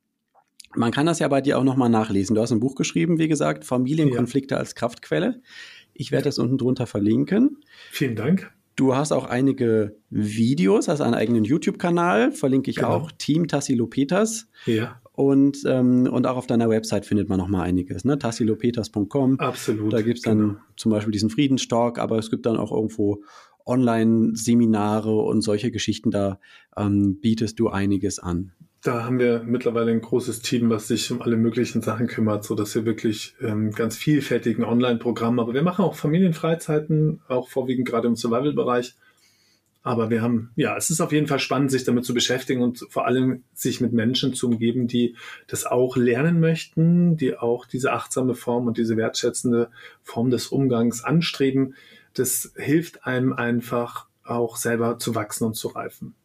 Man kann das ja bei dir auch nochmal nachlesen. Du hast ein Buch geschrieben, wie gesagt, Familienkonflikte ja. als Kraftquelle. Ich werde das unten drunter verlinken. Vielen Dank. Du hast auch einige Videos, hast einen eigenen YouTube-Kanal, verlinke ich genau. auch, Team Tassilo Peters. Ja. Und, ähm, und auch auf deiner Website findet man noch mal einiges, ne? tassilopeters.com. Absolut. Da gibt es dann genau. zum Beispiel diesen Friedenstalk, aber es gibt dann auch irgendwo Online-Seminare und solche Geschichten, da ähm, bietest du einiges an. Da haben wir mittlerweile ein großes Team, was sich um alle möglichen Sachen kümmert, so dass wir wirklich ähm, ganz vielfältigen Online-Programm, aber wir machen auch Familienfreizeiten, auch vorwiegend gerade im Survival-Bereich. Aber wir haben, ja, es ist auf jeden Fall spannend, sich damit zu beschäftigen und vor allem sich mit Menschen zu umgeben, die das auch lernen möchten, die auch diese achtsame Form und diese wertschätzende Form des Umgangs anstreben. Das hilft einem einfach auch selber zu wachsen und zu reifen.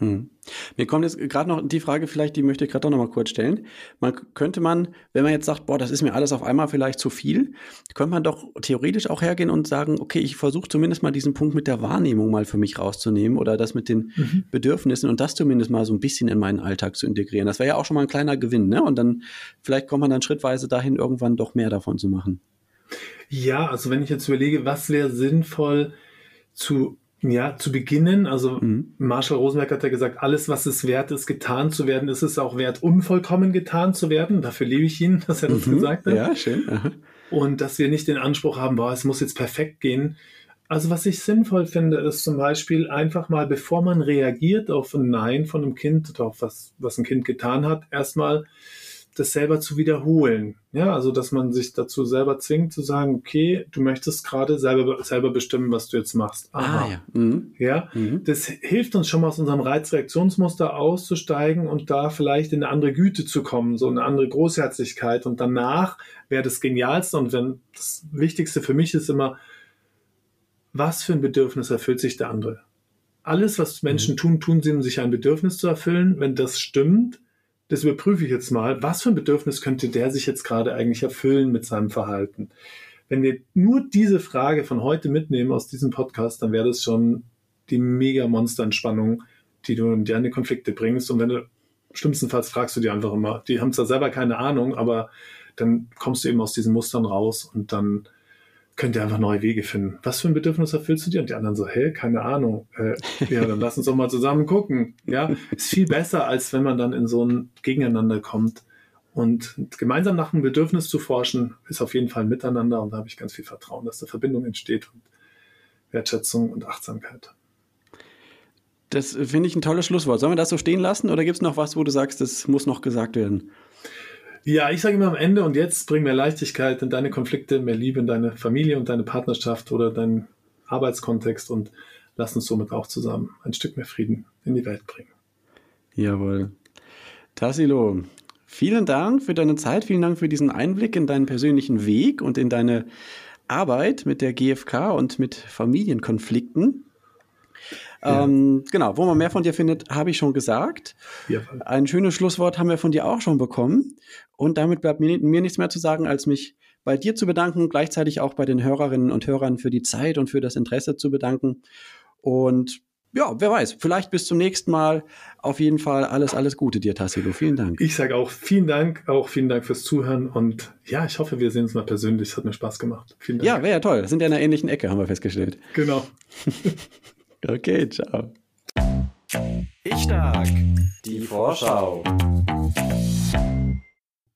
Hm. Mir kommt jetzt gerade noch die Frage, vielleicht, die möchte ich gerade noch mal kurz stellen. Man könnte man, wenn man jetzt sagt, boah, das ist mir alles auf einmal vielleicht zu viel, könnte man doch theoretisch auch hergehen und sagen, okay, ich versuche zumindest mal diesen Punkt mit der Wahrnehmung mal für mich rauszunehmen oder das mit den mhm. Bedürfnissen und das zumindest mal so ein bisschen in meinen Alltag zu integrieren. Das wäre ja auch schon mal ein kleiner Gewinn, ne? Und dann vielleicht kommt man dann schrittweise dahin, irgendwann doch mehr davon zu machen. Ja, also wenn ich jetzt überlege, was wäre sinnvoll zu ja, zu beginnen, also mhm. Marshall Rosenberg hat ja gesagt, alles, was es wert ist, getan zu werden, ist es auch wert, unvollkommen getan zu werden. Dafür liebe ich ihn, dass er das mhm. gesagt hat. Ja, schön. Aha. Und dass wir nicht den Anspruch haben, boah, es muss jetzt perfekt gehen. Also was ich sinnvoll finde, ist zum Beispiel einfach mal, bevor man reagiert auf ein Nein von einem Kind oder auf was, was ein Kind getan hat, erstmal das selber zu wiederholen. Ja, also dass man sich dazu selber zwingt zu sagen, okay, du möchtest gerade selber, selber bestimmen, was du jetzt machst. Ah, Aha. Ah, ja. Mhm. ja? Mhm. das hilft uns schon mal aus unserem Reizreaktionsmuster auszusteigen und da vielleicht in eine andere Güte zu kommen, so eine andere Großherzigkeit. Und danach wäre das Genialste und wenn das Wichtigste für mich ist immer, was für ein Bedürfnis erfüllt sich der andere? Alles, was Menschen mhm. tun, tun sie, um sich ein Bedürfnis zu erfüllen. Wenn das stimmt, das überprüfe ich jetzt mal, was für ein Bedürfnis könnte der sich jetzt gerade eigentlich erfüllen mit seinem Verhalten? Wenn wir nur diese Frage von heute mitnehmen aus diesem Podcast, dann wäre das schon die mega Monster-Entspannung, die du in deine Konflikte bringst. Und wenn du schlimmstenfalls fragst du die einfach immer, die haben zwar selber keine Ahnung, aber dann kommst du eben aus diesen Mustern raus und dann könnt ihr einfach neue Wege finden. Was für ein Bedürfnis erfüllst du dir? Und die anderen so, hä, keine Ahnung. Äh, ja, dann lass uns doch mal zusammen gucken. Ja, ist viel besser, als wenn man dann in so ein Gegeneinander kommt. Und gemeinsam nach einem Bedürfnis zu forschen, ist auf jeden Fall ein Miteinander. Und da habe ich ganz viel Vertrauen, dass da Verbindung entsteht und Wertschätzung und Achtsamkeit. Das finde ich ein tolles Schlusswort. Sollen wir das so stehen lassen oder gibt es noch was, wo du sagst, das muss noch gesagt werden? Ja, ich sage immer am Ende und jetzt bring mehr Leichtigkeit in deine Konflikte, mehr Liebe in deine Familie und deine Partnerschaft oder deinen Arbeitskontext und lass uns somit auch zusammen ein Stück mehr Frieden in die Welt bringen. Jawohl. Tassilo, vielen Dank für deine Zeit, vielen Dank für diesen Einblick in deinen persönlichen Weg und in deine Arbeit mit der GfK und mit Familienkonflikten. Ähm, genau, wo man mehr von dir findet, habe ich schon gesagt. Ja. Ein schönes Schlusswort haben wir von dir auch schon bekommen. Und damit bleibt mir, mir nichts mehr zu sagen, als mich bei dir zu bedanken, gleichzeitig auch bei den Hörerinnen und Hörern für die Zeit und für das Interesse zu bedanken. Und ja, wer weiß, vielleicht bis zum nächsten Mal. Auf jeden Fall alles, alles Gute dir, Tassilo. Vielen Dank. Ich sage auch vielen Dank, auch vielen Dank fürs Zuhören und ja, ich hoffe, wir sehen uns mal persönlich. Es hat mir Spaß gemacht. Vielen Dank. Ja, wäre ja toll. Wir sind ja in einer ähnlichen Ecke, haben wir festgestellt. Genau. Okay, ciao. Ich stark. Die Vorschau.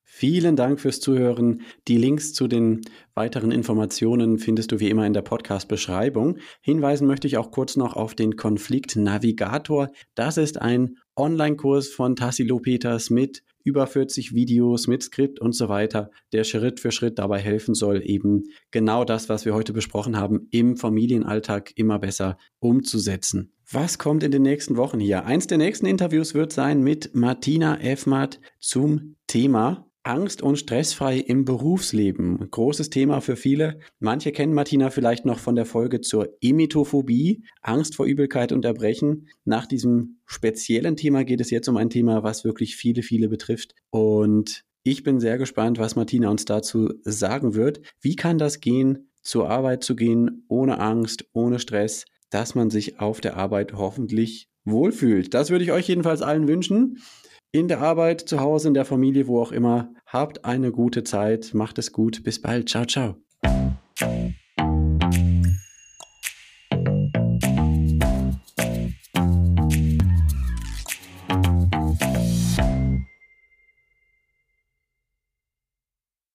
Vielen Dank fürs Zuhören. Die Links zu den weiteren Informationen findest du wie immer in der Podcast-Beschreibung. Hinweisen möchte ich auch kurz noch auf den Konflikt Navigator. Das ist ein Online-Kurs von Tassilo Peters mit über 40 Videos mit Skript und so weiter, der Schritt für Schritt dabei helfen soll, eben genau das, was wir heute besprochen haben, im Familienalltag immer besser umzusetzen. Was kommt in den nächsten Wochen hier? Eins der nächsten Interviews wird sein mit Martina Effmatt zum Thema Angst und stressfrei im Berufsleben. Großes Thema für viele. Manche kennen Martina vielleicht noch von der Folge zur Emetophobie, Angst vor Übelkeit und Erbrechen. Nach diesem speziellen Thema geht es jetzt um ein Thema, was wirklich viele, viele betrifft. Und ich bin sehr gespannt, was Martina uns dazu sagen wird. Wie kann das gehen, zur Arbeit zu gehen, ohne Angst, ohne Stress, dass man sich auf der Arbeit hoffentlich wohlfühlt. Das würde ich euch jedenfalls allen wünschen in der Arbeit, zu Hause, in der Familie, wo auch immer. Habt eine gute Zeit, macht es gut, bis bald, ciao, ciao.